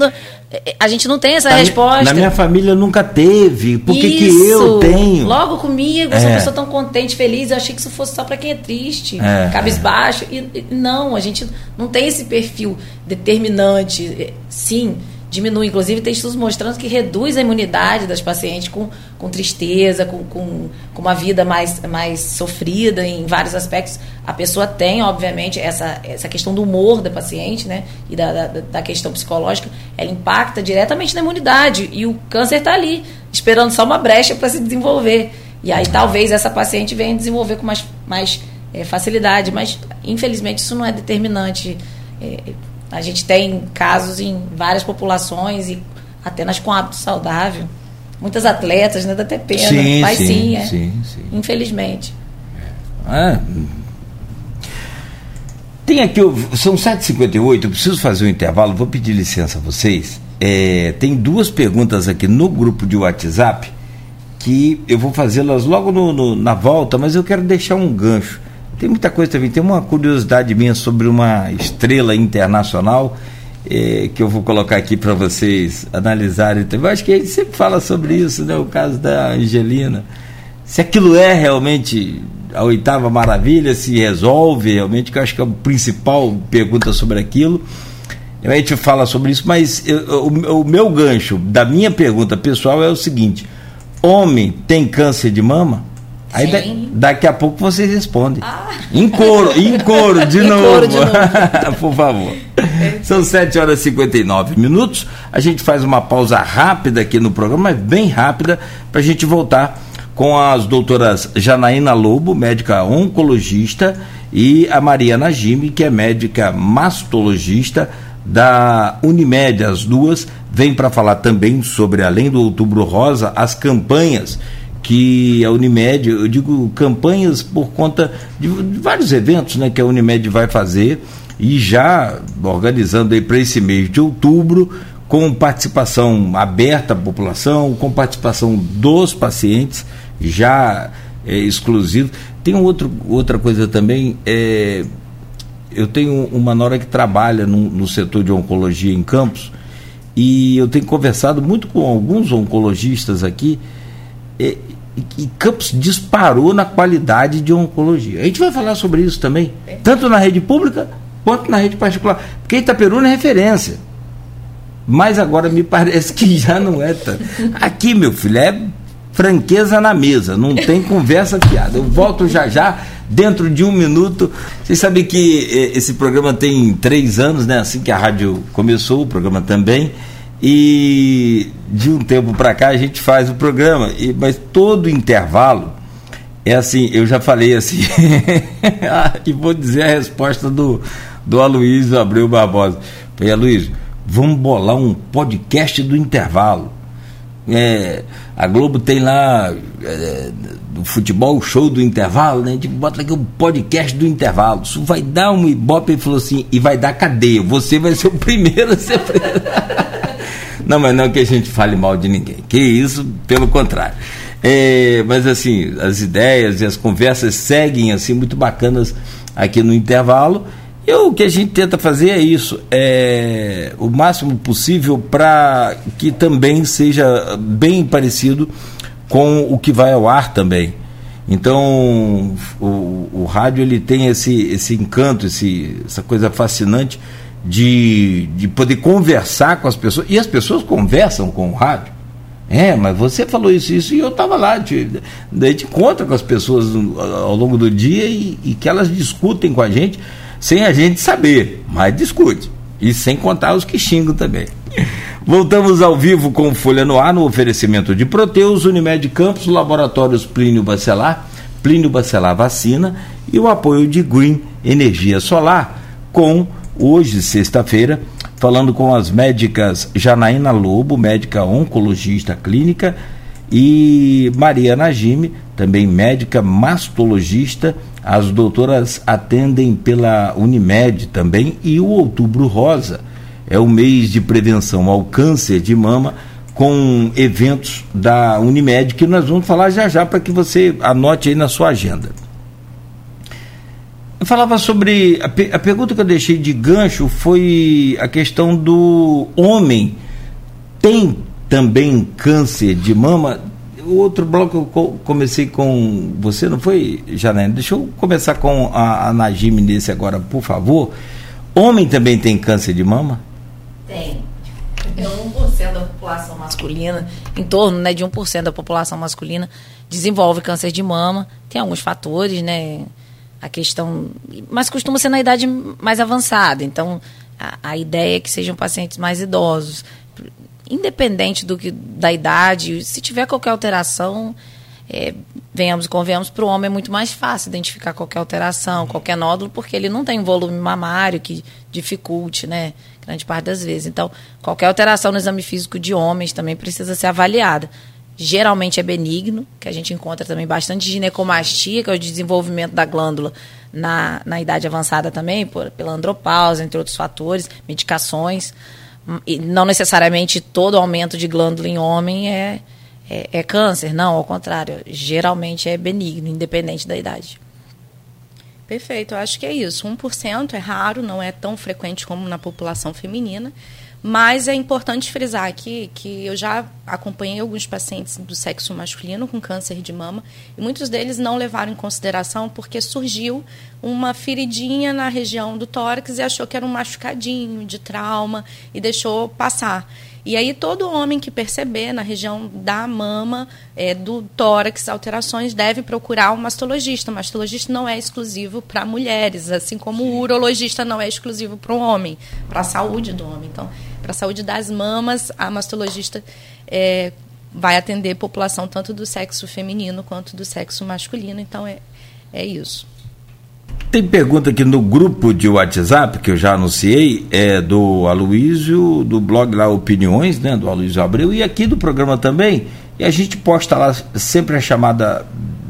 A gente não tem essa na resposta. Na minha família nunca teve. Por que, que eu tenho? Logo comigo, é. sou uma pessoa tão contente, feliz. Eu achei que isso fosse só para quem é triste, é. cabisbaixo. E, não, a gente não tem esse perfil determinante. Sim, diminui. Inclusive, tem estudos mostrando que reduz a imunidade das pacientes com, com tristeza, com, com, com uma vida mais, mais sofrida em vários aspectos. A pessoa tem, obviamente, essa, essa questão do humor da paciente, né? E da, da, da questão psicológica, ela impacta diretamente na imunidade. E o câncer está ali, esperando só uma brecha para se desenvolver. E aí talvez essa paciente venha desenvolver com mais, mais é, facilidade, mas infelizmente isso não é determinante. É, a gente tem casos em várias populações e até nas com hábito saudável. Muitas atletas, né? Dá até pena. Sim, Mas sim, sim, é. sim, sim. Infelizmente. É. Tem aqui, são 7h58, eu preciso fazer um intervalo, vou pedir licença a vocês. É, tem duas perguntas aqui no grupo de WhatsApp que eu vou fazê-las logo no, no, na volta, mas eu quero deixar um gancho. Tem muita coisa também. Tem uma curiosidade minha sobre uma estrela internacional eh, que eu vou colocar aqui para vocês analisarem também. Eu acho que a gente sempre fala sobre isso, né? O caso da Angelina. Se aquilo é realmente a oitava maravilha, se resolve realmente, que eu acho que é a principal pergunta sobre aquilo. A gente fala sobre isso, mas eu, o meu gancho da minha pergunta pessoal é o seguinte: homem tem câncer de mama? Aí da, daqui a pouco vocês respondem. Ah. Em coro, em coro, de em novo. Coro de novo. Por favor. São 7 horas e 59 minutos. A gente faz uma pausa rápida aqui no programa, mas bem rápida, para a gente voltar com as doutoras Janaína Lobo, médica oncologista, e a Maria Najime, que é médica mastologista da Unimed. As duas vêm para falar também sobre, além do Outubro Rosa, as campanhas que a Unimed, eu digo campanhas por conta de, vários eventos né, que a Unimed vai fazer e já organizando aí para esse mês de outubro, com participação aberta à população, com participação dos pacientes, já é, exclusivo. Tem outro, outra coisa também, é, eu tenho uma nora que trabalha no, no setor de oncologia em Campos, e eu tenho conversado muito com alguns oncologistas aqui, e, e Campos disparou na qualidade de oncologia. A gente vai falar sobre isso também, tanto na rede pública quanto na rede particular. Porque Itaperuna é referência. Mas agora me parece que já não é tanto. Aqui, meu filho, é franqueza na mesa, não tem conversa fiada. Eu volto já já, dentro de um minuto. Vocês sabem que eh, esse programa tem três anos, né? Assim que a rádio começou, o programa também. E de um tempo para cá a gente faz o programa, e, mas todo intervalo é assim, eu já falei assim, e vou dizer a resposta do, do Aloysio Abreu Barbosa. Falei, Aloysio, vamos bolar um podcast do intervalo. É, a Globo tem lá é, do futebol, show do intervalo, né? A gente bota aqui um podcast do intervalo. Isso vai dar um ibope, ele falou assim, e vai dar cadeia. Você vai ser o primeiro a ser preso. não, mas não que a gente fale mal de ninguém. Que isso, pelo contrário. É, mas assim, as ideias e as conversas seguem assim muito bacanas aqui no intervalo. E o que a gente tenta fazer é isso, é o máximo possível para que também seja bem parecido com o que vai ao ar também. Então, o, o rádio ele tem esse, esse encanto, esse, essa coisa fascinante de, de poder conversar com as pessoas. E as pessoas conversam com o rádio. É, mas você falou isso, isso, e eu estava lá. Te, daí te encontra com as pessoas ao longo do dia e, e, que elas discutem com a gente sem a gente saber, mas discute. E sem contar os que xingam também. Voltamos ao vivo com Folha no Ar no oferecimento de Proteus, Unimed Campos, Laboratórios Plínio Bacelar, Plínio Bacelar Vacina e o apoio de Green Energia Solar com hoje, sexta-feira, falando com as médicas Janaína Lobo, médica oncologista clínica, e Maria Najime, também médica mastologista. As doutoras atendem pela Unimed também e o Outubro Rosa é o mês de prevenção ao câncer de mama com eventos da Unimed que nós vamos falar já já para que você anote aí na sua agenda. Eu falava sobre. A, a, pergunta que eu deixei de gancho foi a questão do homem tem também câncer de mama. O outro bloco eu comecei com você, não foi, Janine? Deixa eu começar com a, a Najime nesse agora, por favor. Homem também tem câncer de mama? Tem. É 1% da população masculina, em torno né, de 1% da população masculina desenvolve câncer de mama. Tem alguns fatores, né? A questão. Mas costuma ser na idade mais avançada. Então, a, a ideia é que sejam pacientes mais idosos. Independente do que, da idade, se tiver qualquer alteração, é, venhamos e convenhamos, para o homem é muito mais fácil identificar qualquer alteração, qualquer nódulo, porque ele não tem volume mamário que dificulte, né? Grande parte das vezes. Então, qualquer alteração no exame físico de homens também precisa ser avaliada geralmente é benigno, que a gente encontra também bastante ginecomastia, que é o desenvolvimento da glândula na, na idade avançada também, por, pela andropausa, entre outros fatores, medicações. E não necessariamente todo aumento de glândula em homem é, é, é câncer, não, ao contrário, geralmente é benigno, independente da idade. Perfeito, eu acho que é isso. 1% é raro, não é tão frequente como na população feminina. Mas é importante frisar aqui que eu já acompanhei alguns pacientes do sexo masculino com câncer de mama e muitos deles não levaram em consideração porque surgiu uma feridinha na região do tórax e achou que era um machucadinho de trauma e deixou passar. E aí todo homem que perceber na região da mama, é, do tórax, alterações, deve procurar um mastologista. O mastologista não é exclusivo para mulheres, assim como o urologista não é exclusivo para o homem, para a saúde do homem. Então, para a saúde das mamas, a mastologista é, vai atender população tanto do sexo feminino quanto do sexo masculino. Então, é, é isso. Tem pergunta aqui no grupo de WhatsApp, que eu já anunciei, é do Aloísio, do blog lá Opiniões, né, do Aloísio Abreu, e aqui do programa também. E a gente posta lá sempre a chamada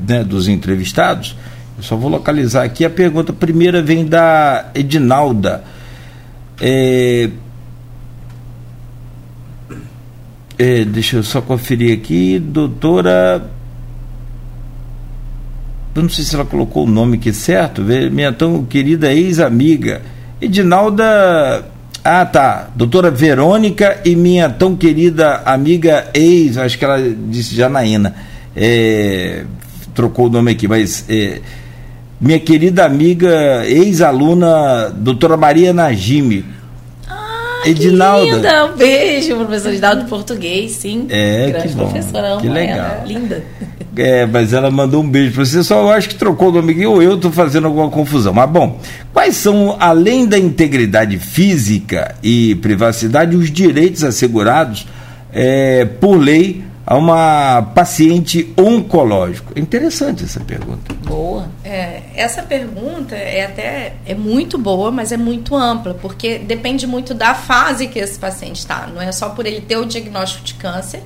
né, dos entrevistados. Eu só vou localizar aqui. A pergunta primeira vem da Edinalda. É, é, deixa eu só conferir aqui. Doutora eu não sei se ela colocou o nome aqui certo, minha tão querida ex-amiga, Edinalda. Ah, tá. Doutora Verônica e minha tão querida amiga ex, acho que ela disse Janaína. É, trocou o nome aqui, mas. É, minha querida amiga, ex-aluna, doutora Maria Najime. Edinalda. Linda, um beijo, professor Edinalda de português, sim. É, Grande que bom. professora, que legal. Ela, linda. É, mas ela mandou um beijo para você, só eu acho que trocou o nome aqui ou eu estou fazendo alguma confusão. Mas bom, quais são, além da integridade física e privacidade, os direitos assegurados é, por lei a uma paciente oncológico? É interessante essa pergunta. Boa. É, essa pergunta é até é muito boa, mas é muito ampla, porque depende muito da fase que esse paciente está. Não é só por ele ter o diagnóstico de câncer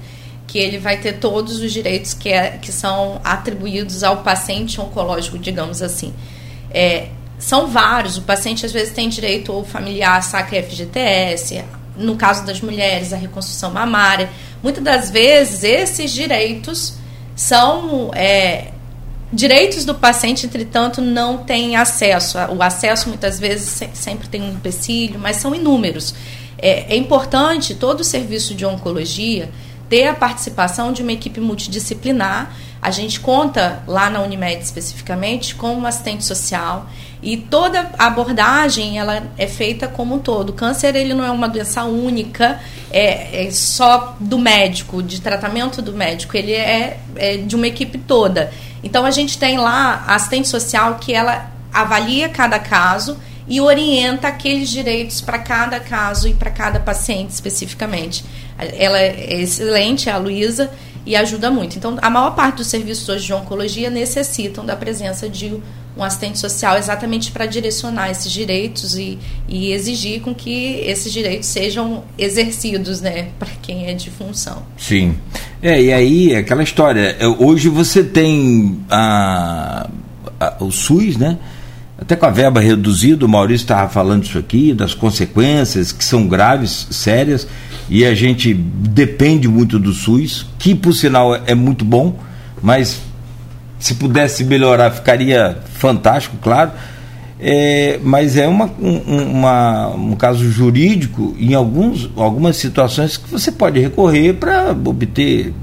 que ele vai ter todos os direitos que, é, que são atribuídos ao paciente oncológico, digamos assim. É, são vários. O paciente às vezes tem direito ao familiar sacra FGTS, no caso das mulheres, a reconstrução mamária. Muitas das vezes, esses direitos são é, direitos do paciente, entretanto, não tem acesso. O acesso, muitas vezes, sempre tem um empecilho, mas são inúmeros. É, é importante todo o serviço de oncologia ter a participação de uma equipe multidisciplinar. A gente conta lá na Unimed especificamente com um assistente social e toda a abordagem ela é feita como um todo. O câncer ele não é uma doença única, é, é só do médico, de tratamento do médico. Ele é, é, de uma equipe toda. Então a gente tem lá a assistente social que ela avalia cada caso e orienta aqueles direitos para cada caso e para cada paciente especificamente. Ela é excelente, a Luísa, e ajuda muito. Então, a maior parte dos serviços hoje de oncologia necessitam da presença de um assistente social exatamente para direcionar esses direitos e, e exigir com que esses direitos sejam exercidos, né, para quem é de função. Sim. É, e aí, aquela história, é, hoje você tem a, a, o SUS, né, até com a verba reduzida, o Maurício estava falando isso aqui, das consequências que são graves, sérias, e a gente depende muito do SUS, que por sinal é muito bom, mas se pudesse melhorar, ficaria fantástico, claro. É, mas é uma, um, uma, um caso jurídico em alguns, algumas situações que você pode recorrer para obter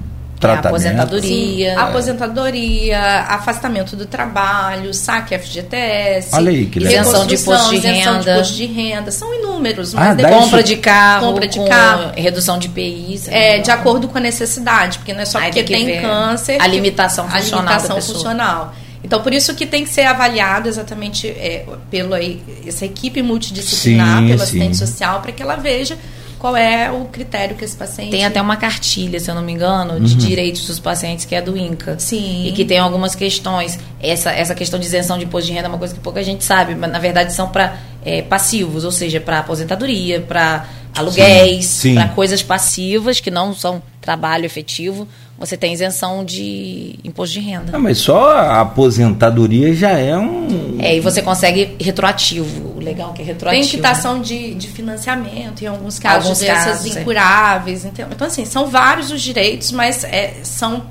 tratamento. aposentadoria. Sim, aposentadoria, afastamento do trabalho, saque FGTS, Olha aí, que isenção de imposto de renda. De imposto de renda. São inúmeros. Mas ah, compra de carro, compra de carro, redução de PI. É, de acordo com a necessidade, porque não é só Aí porque tem, tem câncer. A limitação funcional. A limitação funcional. Então, por isso que tem que ser avaliado exatamente é, pela essa equipe multidisciplinar, sim, pelo assistente social, para que ela veja qual é o critério que esse paciente. Tem até uma cartilha, se eu não me engano, de uhum. direitos dos pacientes, que é do INCA. Sim. E que tem algumas questões. Essa, essa questão de isenção de imposto de renda é uma coisa que pouca gente sabe, mas na verdade são para é, passivos, ou seja, para aposentadoria, para aluguéis, para coisas passivas que não são trabalho efetivo você tem isenção de imposto de renda. Ah, mas só a aposentadoria já é um. É, e você consegue retroativo. O legal é que é retroativo. Tem quitação né? de, de financiamento, em alguns casos, alguns doenças casos, é. incuráveis. É. Então, então, assim, são vários os direitos, mas é, são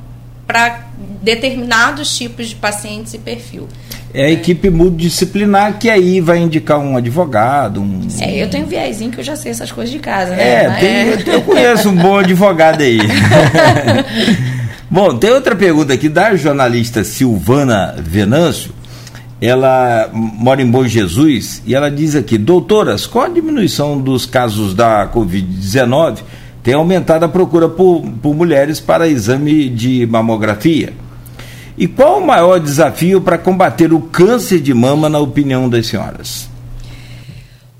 para determinados tipos de pacientes e perfil é a equipe multidisciplinar que aí vai indicar um advogado. Um... É, eu tenho um viezinho que eu já sei essas coisas de casa, né? É, tem, eu conheço um bom advogado aí. bom, tem outra pergunta aqui da jornalista Silvana Venâncio. Ela mora em Bom Jesus e ela diz aqui: Doutoras, com a diminuição dos casos da Covid-19, tem aumentado a procura por, por mulheres para exame de mamografia. E qual o maior desafio para combater o câncer de mama, na opinião das senhoras?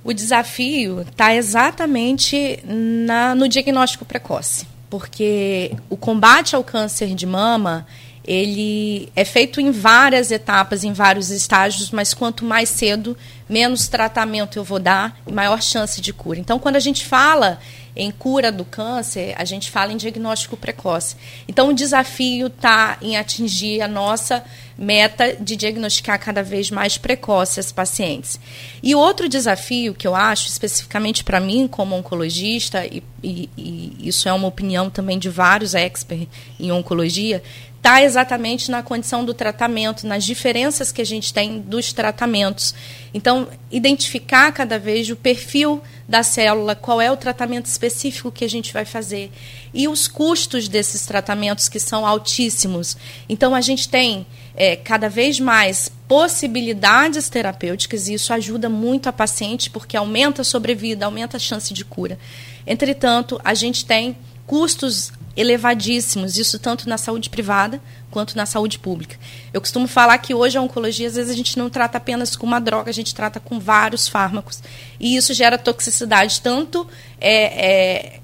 O desafio está exatamente na, no diagnóstico precoce, porque o combate ao câncer de mama ele é feito em várias etapas, em vários estágios, mas quanto mais cedo, menos tratamento eu vou dar e maior chance de cura. Então, quando a gente fala em cura do câncer, a gente fala em diagnóstico precoce. Então, o desafio está em atingir a nossa meta de diagnosticar cada vez mais precoce as pacientes. E outro desafio que eu acho, especificamente para mim, como oncologista, e, e, e, isso é uma opinião também de vários experts em oncologia, está exatamente na condição do tratamento, nas diferenças que a gente tem dos tratamentos. Então, identificar cada vez o perfil da célula, qual é o tratamento específico que a gente vai fazer e os custos desses tratamentos que são altíssimos. Então, a gente tem é, cada vez mais possibilidades terapêuticas e isso ajuda muito a paciente porque aumenta a sobrevida, aumenta a chance de cura. Entretanto, a gente tem custos elevadíssimos, isso tanto na saúde privada quanto na saúde pública. Eu costumo falar que hoje a oncologia, às vezes, a gente não trata apenas com uma droga, a gente trata com vários fármacos. E isso gera toxicidade tanto é, é,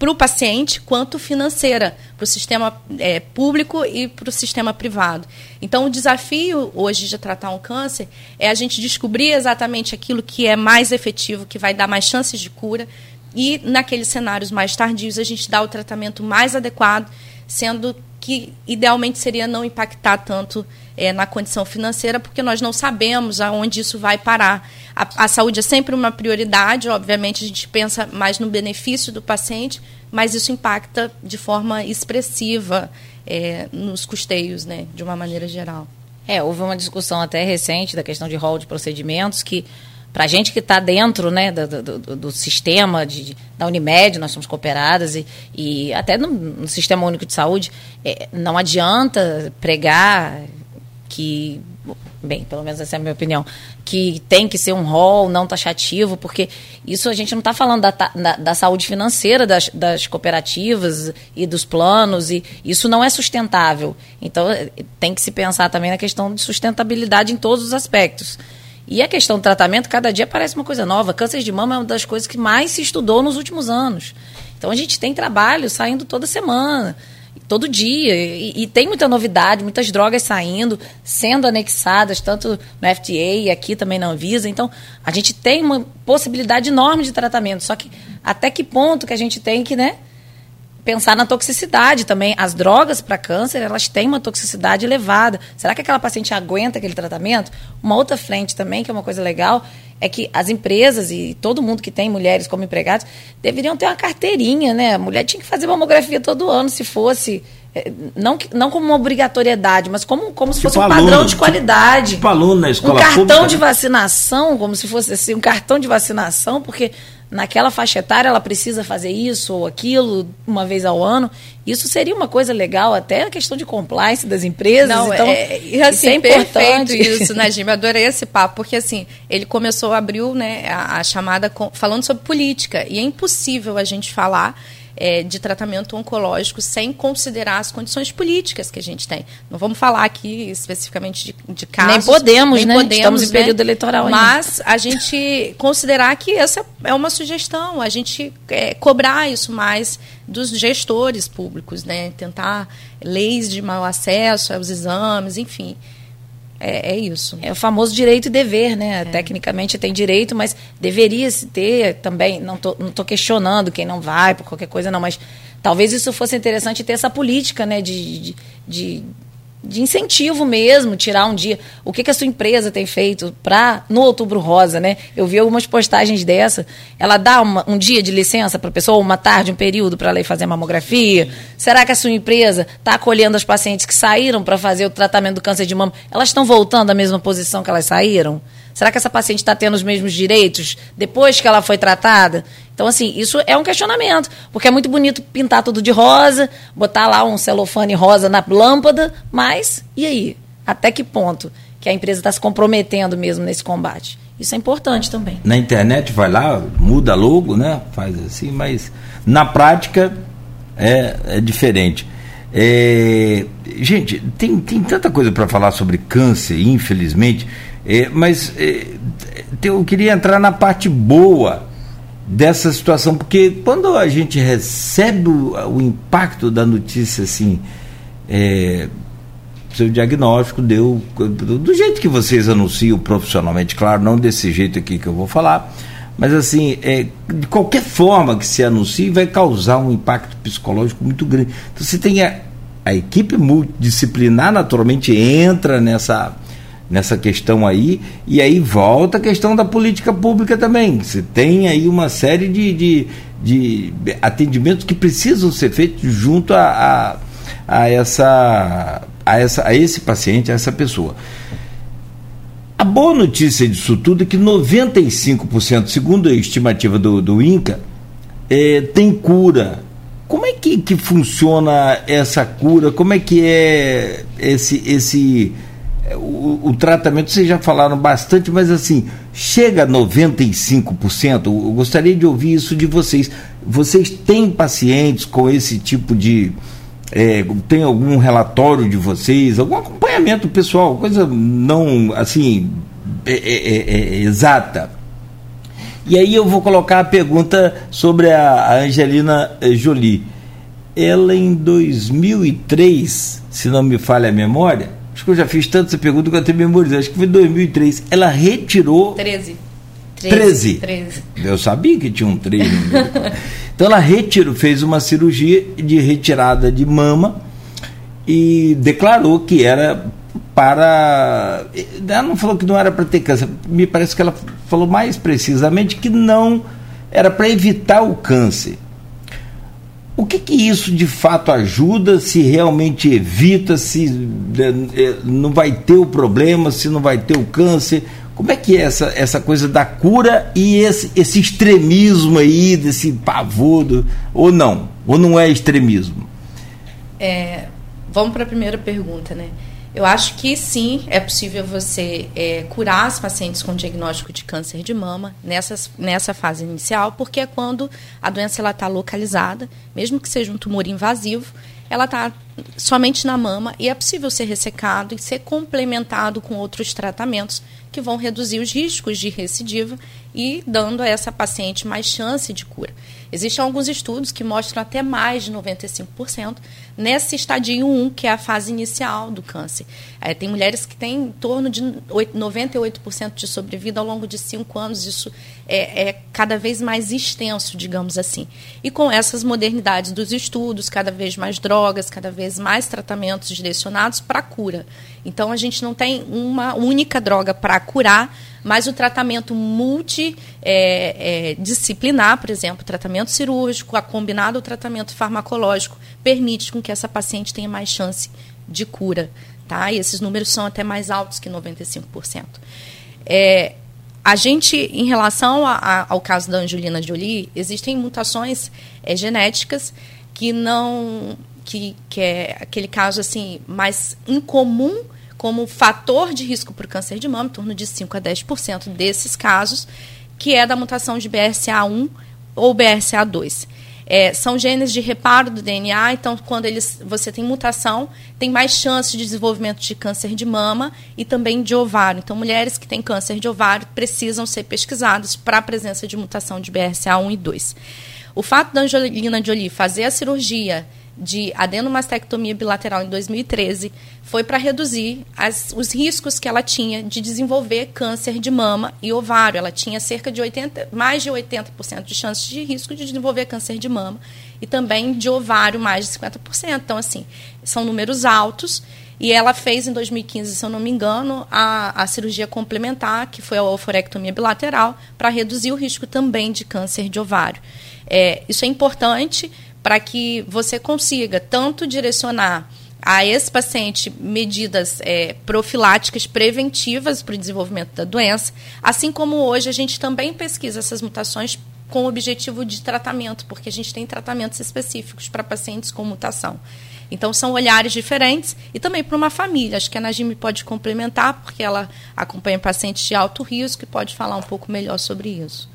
para o paciente quanto financeira, para o sistema é, público e para o sistema privado. Então, o desafio hoje de tratar um câncer é a gente descobrir exatamente aquilo que é mais efetivo, que vai dar mais chances de cura, e naqueles cenários mais tardios a gente dá o tratamento mais adequado, sendo que idealmente seria não impactar tanto é, na condição financeira, porque nós não sabemos aonde isso vai parar. A, a, saúde é sempre uma prioridade, obviamente a gente pensa mais no benefício do paciente, mas isso impacta de forma expressiva é, nos custeios, né, de uma maneira geral. É, houve uma discussão até recente da questão de rol de procedimentos que para a gente que está dentro né, do, do, do sistema de, da Unimed, nós somos cooperadas, e, e até no, no, Sistema Único de Saúde, é, não adianta pregar que, bem, pelo menos essa é a minha opinião, que tem que ser um rol não taxativo, porque isso a gente não está falando da, da, da, saúde financeira das, das cooperativas e dos planos, e isso não é sustentável. Então, tem que se pensar também na questão de sustentabilidade em todos os aspectos. E a questão do tratamento, cada dia parece uma coisa nova. Câncer de mama é uma das coisas que mais se estudou nos últimos anos. Então a gente tem trabalho saindo toda semana, todo dia. E, e tem muita novidade, muitas drogas saindo, sendo anexadas, tanto no FDA e aqui também na Anvisa. Então a gente tem uma possibilidade enorme de tratamento. Só que até que ponto que a gente tem que, né? Pensar na toxicidade também. As drogas para câncer, elas têm uma toxicidade elevada. Será que aquela paciente aguenta aquele tratamento? Uma outra frente também, que é uma coisa legal, é que as empresas e todo mundo que tem mulheres como empregados deveriam ter uma carteirinha, né? A mulher tinha que fazer mamografia todo ano, se fosse é, não, não como uma obrigatoriedade, mas como, como se tipo fosse um aluno, padrão de qualidade. Tipo, tipo aluno na escola Um cartão pública, de né? vacinação, como se fosse assim, um cartão de vacinação, porque naquela faixa etária ela precisa fazer isso ou aquilo uma vez ao ano. Isso seria uma coisa legal, até a questão de compliance das empresas. Não, então, é, assim, isso é importante. isso, né, Jimmy? Adorei esse papo, porque assim, ele começou, abriu né, a, a chamada com, falando sobre política. E é impossível a gente falar é, de tratamento oncológico sem considerar as condições políticas que a gente tem. Não vamos falar aqui especificamente de, de casos. Nem podemos, nem né? Podemos, Estamos em né? período eleitoral ainda. Mas a gente considerar que essa é uma sugestão, a gente é, cobrar isso mais dos gestores públicos, né? Tentar leis de mau acesso aos exames, enfim. É, é, isso. É o famoso direito e dever, né? É. Tecnicamente tem direito, mas deveria se ter também. Não tô, não tô questionando quem não vai por qualquer coisa, não, mas talvez isso fosse interessante ter essa política, né? de, de, de de incentivo mesmo, tirar um dia. O que, que a sua empresa tem feito para no Outubro Rosa, né? Eu vi algumas postagens dessa. Ela dá uma, um dia de licença para a pessoa, uma tarde, um período para ela ir fazer mamografia? Será que a sua empresa está acolhendo as pacientes que saíram para fazer o tratamento do câncer de mama? Elas estão voltando à mesma posição que elas saíram? Será que essa paciente está tendo os mesmos direitos depois que ela foi tratada? Então, assim, isso é um questionamento, porque é muito bonito pintar tudo de rosa, botar lá um celofane rosa na lâmpada, mas e aí? Até que ponto que a empresa está se comprometendo mesmo nesse combate? Isso é importante também. Na internet vai lá, muda logo, né? Faz assim, mas na prática é, é diferente. É, gente, tem, tem tanta coisa para falar sobre câncer, infelizmente. É, mas é, eu queria entrar na parte boa dessa situação, porque quando a gente recebe o, o impacto da notícia assim, é, seu diagnóstico deu do jeito que vocês anunciam profissionalmente, claro, não desse jeito aqui que eu vou falar, mas assim, é, de qualquer forma que se anuncie, vai causar um impacto psicológico muito grande. Então você tem a, a equipe multidisciplinar naturalmente entra nessa nessa questão aí, e aí volta a questão da política pública também. Você tem aí uma série de, de, de atendimentos que precisam ser feitos junto a, a, a, essa, a, essa, a esse paciente, a essa pessoa. A boa notícia disso tudo é que 95%, segundo a estimativa do, do INCA, é, tem cura. Como é que, que funciona essa cura? Como é que é esse, esse o, o, tratamento? Vocês já falaram bastante, mas assim, chega a 95%? Eu gostaria de ouvir isso de vocês. Vocês têm pacientes com esse tipo de. É, tem algum relatório de vocês, algum acompanhamento pessoal, coisa não assim é, é, é, é exata. E aí eu vou colocar a pergunta sobre a Angelina Jolie. Ela em 2003, se não me falha a memória, acho que eu já fiz tanto essa pergunta que eu até memorizei, acho que foi em 2003, ela retirou 13. 13. 13. Eu sabia que tinha um 3 no meio. então ela retirou, fez uma cirurgia de retirada de mama e declarou que era para. Ela não falou que não era para ter câncer, me parece que ela falou mais precisamente que não era para evitar o câncer. O que, que isso de fato ajuda, se realmente evita, se é, é, não vai ter o problema, se não vai ter o câncer? Como é que é essa, essa coisa da cura e esse, esse extremismo aí, desse pavor, ou não? Ou não é extremismo? É, vamos para a primeira pergunta, né? Eu acho que sim, é possível você é, curar as pacientes com diagnóstico de câncer de mama nessas, nessa fase inicial, porque é quando a doença está localizada, mesmo que seja um tumor invasivo, ela está somente na mama e é possível ser ressecado e ser complementado com outros tratamentos que vão reduzir os riscos de recidiva e dando a essa paciente mais chance de cura. Existem alguns estudos que mostram até mais de 95% nesse estadio 1, que é a fase inicial do câncer. É, tem mulheres que têm em torno de 98% de sobrevida ao longo de 5 anos. Isso é, é, cada vez mais extenso, digamos assim. E com essas modernidades dos estudos, cada vez mais drogas, cada vez mais tratamentos direcionados para cura. Então, a gente não tem uma única droga para curar, mas o tratamento multidisciplinar, é, é, por exemplo, tratamento cirúrgico, a combinado tratamento farmacológico, permite com que essa paciente tenha mais chance de cura. Tá? E esses números são até mais altos que 95%. É, a gente, em relação a, a, ao caso da Angelina Jolie, existem mutações é, genéticas que não. Que, que é aquele caso assim mais incomum como fator de risco para o câncer de mama, em torno de 5 a 10% desses casos, que é da mutação de BRCA1 ou BRCA2. É, são genes de reparo do DNA, então quando eles, você tem mutação, tem mais chance de desenvolvimento de câncer de mama e também de ovário. Então, mulheres que têm câncer de ovário precisam ser pesquisadas para a presença de mutação de BRCA1 e 2. O fato da Angelina Jolie fazer a cirurgia de adenomastectomia bilateral em 2013 foi para reduzir as, os riscos que ela tinha de desenvolver câncer de mama e ovário. Ela tinha cerca de 80, mais de 80% de chances de risco de desenvolver câncer de mama e também de ovário mais de 50%. Então, assim, são números altos. E ela fez em 2015, se eu não me engano, a, a cirurgia complementar, que foi a oforectomia bilateral, para reduzir o risco também de câncer de ovário. É, isso é importante para que você consiga tanto direcionar a esse paciente medidas é, profiláticas preventivas para o desenvolvimento da doença, assim como hoje a gente também pesquisa essas mutações com o objetivo de tratamento, porque a gente tem tratamentos específicos para pacientes com mutação. Então, são olhares diferentes e também para uma família. Acho que a Najime pode complementar, porque ela acompanha pacientes de alto risco e pode falar um pouco melhor sobre isso.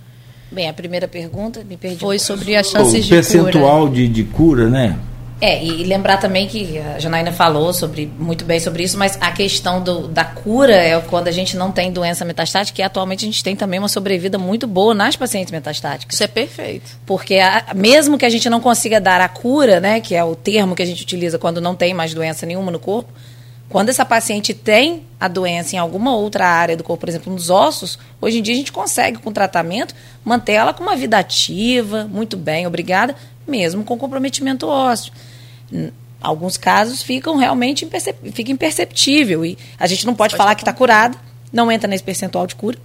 Bem, a primeira pergunta, me perdi. Foi sobre as chances de cura. O percentual de, de cura, né? É, e lembrar também que a Janaína falou sobre, muito bem sobre isso, mas a questão do, da cura é quando a gente não tem doença metastática, e atualmente a gente tem também uma sobrevida muito boa nas pacientes metastáticas. Isso é perfeito. Porque a, mesmo que a gente não consiga dar a cura, né, que é o termo que a gente utiliza quando não tem mais doença nenhuma no corpo, quando essa paciente tem a doença em alguma outra área do corpo, por exemplo, nos ossos, hoje em dia a gente consegue, com tratamento, manter ela com uma vida ativa, muito bem, obrigada, mesmo com comprometimento ósseo. Em alguns casos ficam realmente impercep fica imperceptível e a gente não pode, pode falar que está curada, não entra nesse percentual de cura,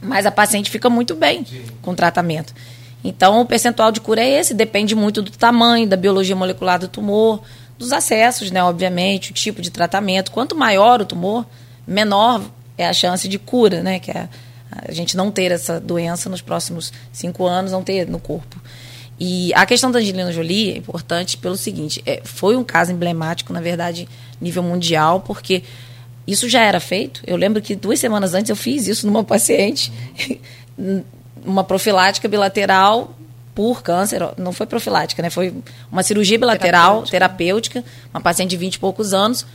mas a paciente fica muito bem Sim. com o tratamento. Então, o percentual de cura é esse, depende muito do tamanho, da biologia molecular do tumor, dos acessos, né? Obviamente, o tipo de tratamento. Quanto maior o tumor, menor é a chance de cura, né? Que é a gente não ter essa doença nos próximos cinco anos, não ter no corpo. E a questão da Angelina Jolie é importante pelo seguinte: é, foi um caso emblemático, na verdade, nível mundial, porque isso já era feito. Eu lembro que duas semanas antes eu fiz isso numa paciente, uma profilática bilateral por câncer. Não foi profilática, né? Foi uma cirurgia bilateral terapêutica, terapêutica uma paciente de 20 e poucos anos.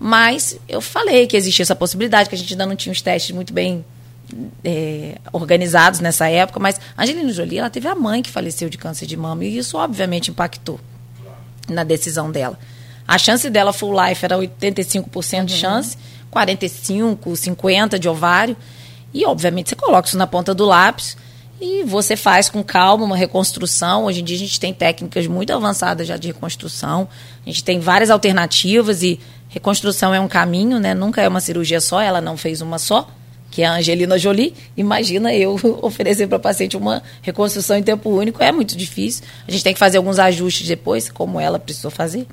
Mas eu falei que existia essa possibilidade, que a gente ainda não tinha os testes muito bem é, organizados nessa época, mas a Angelina Jolie ela teve a mãe que faleceu de câncer de mama e isso obviamente impactou na decisão dela. A chance dela full life era 85% de uhum. chance, 45, 50 de ovário e obviamente você coloca isso na ponta do lápis e você faz com calma uma reconstrução. Hoje em dia a gente tem técnicas muito avançadas já de reconstrução. A gente tem várias alternativas e reconstrução é um caminho, né? Nunca é uma cirurgia só, ela não fez uma só que é a Angelina Jolie, imagina eu oferecer para o paciente uma reconstrução em tempo único, é muito difícil. A gente tem que fazer alguns ajustes depois, como ela precisou fazer.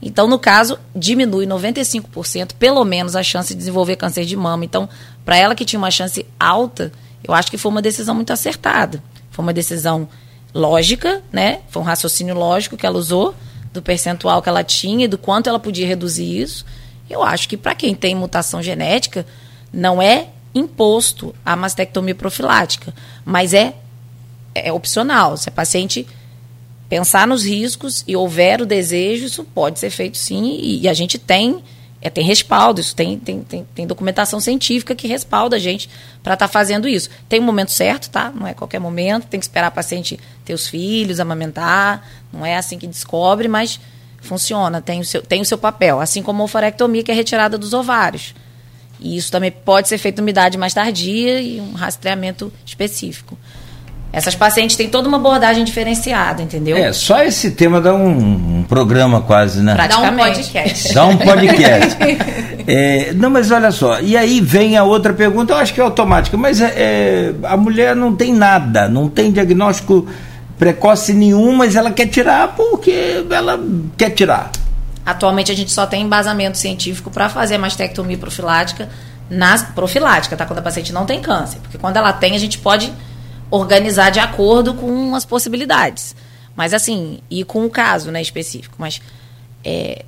Então, no caso, diminui 95%, pelo menos, a chance de desenvolver câncer de mama. Então, para ela que tinha uma chance alta, eu acho que foi uma decisão muito acertada. Foi uma decisão lógica, né? Foi um raciocínio lógico que ela usou, do percentual que ela tinha e do quanto ela podia reduzir isso. Eu acho que para quem tem mutação genética, não é imposto a mastectomia profilática, mas é, é opcional. Se a paciente pensar nos riscos e houver o desejo, isso pode ser feito sim, e, e a gente tem é, tem respaldo, isso tem, tem, tem, tem, documentação científica que respalda a gente para estar tá fazendo isso. Tem um momento certo, tá? Não é qualquer momento, tem que esperar a paciente ter os filhos, amamentar, não é assim que descobre, mas funciona, tem o seu, tem o seu papel. Assim como a ovarectomia, que é retirada dos ovários. E isso também pode ser feito numa idade mais tardia e um rastreamento específico. Essas pacientes têm toda uma abordagem diferenciada, entendeu? É, só esse tema dá um, um programa quase, né? Dá um podcast. Dá um podcast. é, não, mas olha só, e aí vem a outra pergunta, eu acho que é automática, mas é, é, a mulher não tem nada, não tem diagnóstico precoce nenhum, mas ela quer tirar porque ela quer tirar. Atualmente a gente só tem embasamento científico para fazer mastectomia profilática na profilática, tá? Quando a paciente não tem câncer. Porque quando ela tem, a gente pode organizar de acordo com as possibilidades. Mas assim, e com o caso né, específico. Mas é,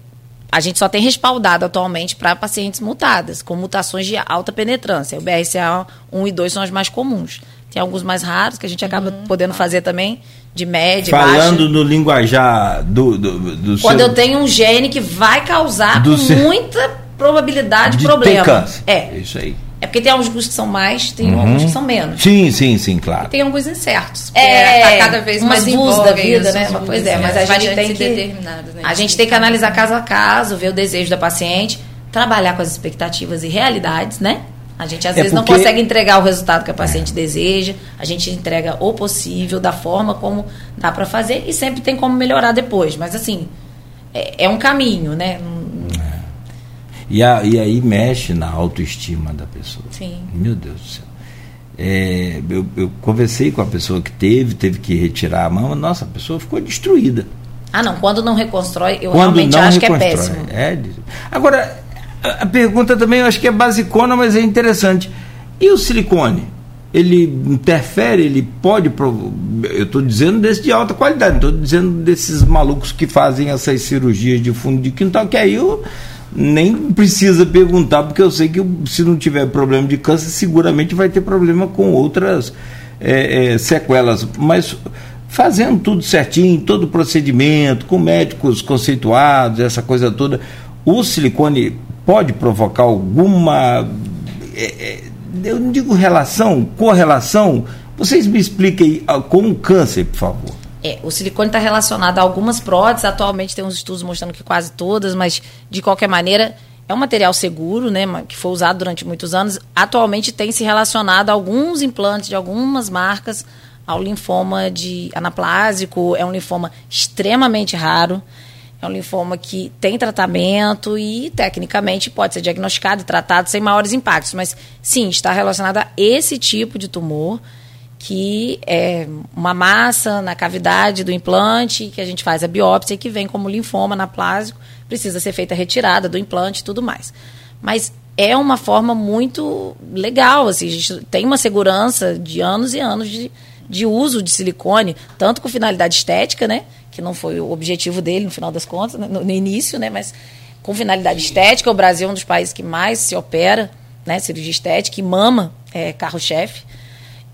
a gente só tem respaldado atualmente para pacientes mutadas, com mutações de alta penetrância. O BRCA 1 e 2 são as mais comuns. Tem alguns mais raros que a gente acaba uhum, podendo fazer também de média, Falando baixa. no linguajar do, do, do Quando seu... eu tenho um gene que vai causar com seu... muita probabilidade de problema. Ter câncer. É. Isso aí. É porque tem alguns que são mais, tem uhum. alguns que são menos. Sim, sim, sim, claro. E tem alguns incertos. É, tá cada vez mais luz da vida, né? Pois é, mas a gente tem que né? a gente tem que analisar caso a caso, ver o desejo da paciente, trabalhar com as expectativas e realidades, né? A gente às é vezes porque... não consegue entregar o resultado que a paciente é. deseja, a gente entrega o possível, da forma como dá para fazer e sempre tem como melhorar depois. Mas assim, é, é um caminho, né? E, a, e aí mexe na autoestima da pessoa. Sim. Meu Deus do céu. É, eu, eu, conversei com a pessoa que teve, teve que retirar a mama, nossa, a pessoa ficou destruída. Ah, não, quando não reconstrói, eu quando realmente acho reconstrói, que é péssimo. É, agora, a pergunta também eu acho que é basicona, mas é interessante. E o silicone? Ele interfere, ele pode. Eu estou dizendo desse de alta qualidade, não estou dizendo desses malucos que fazem essas cirurgias de fundo de quintal, que aí eu nem precisa perguntar, porque eu sei que se não tiver problema de câncer, seguramente vai ter problema com outras é, é, sequelas. Mas fazendo tudo certinho, todo o procedimento, com médicos conceituados, essa coisa toda, o silicone pode provocar alguma. É, é, eu não digo relação, correlação. Vocês me expliquem ah, com o câncer, por favor. É, o silicone está relacionado a algumas próteses. Atualmente tem uns estudos mostrando que quase todas, mas de qualquer maneira é um material seguro, né, que foi usado durante muitos anos. Atualmente tem se relacionado a alguns implantes de algumas marcas ao linfoma de anaplásico. É um linfoma extremamente raro. É um linfoma que tem tratamento e, tecnicamente, pode ser diagnosticado e tratado sem maiores impactos. Mas, sim, está relacionado a esse tipo de tumor. Que é uma massa na cavidade do implante, que a gente faz a biópsia e que vem como linfoma anaplásico, precisa ser feita a retirada do implante e tudo mais. Mas é uma forma muito legal, assim, a gente tem uma segurança de anos e anos de, de uso de silicone, tanto com finalidade estética, né, que não foi o objetivo dele no final das contas, né, no, no, início, né, mas com finalidade estética, o Brasil é um dos países que mais se opera, né, cirurgia estética e mama é carro-chefe.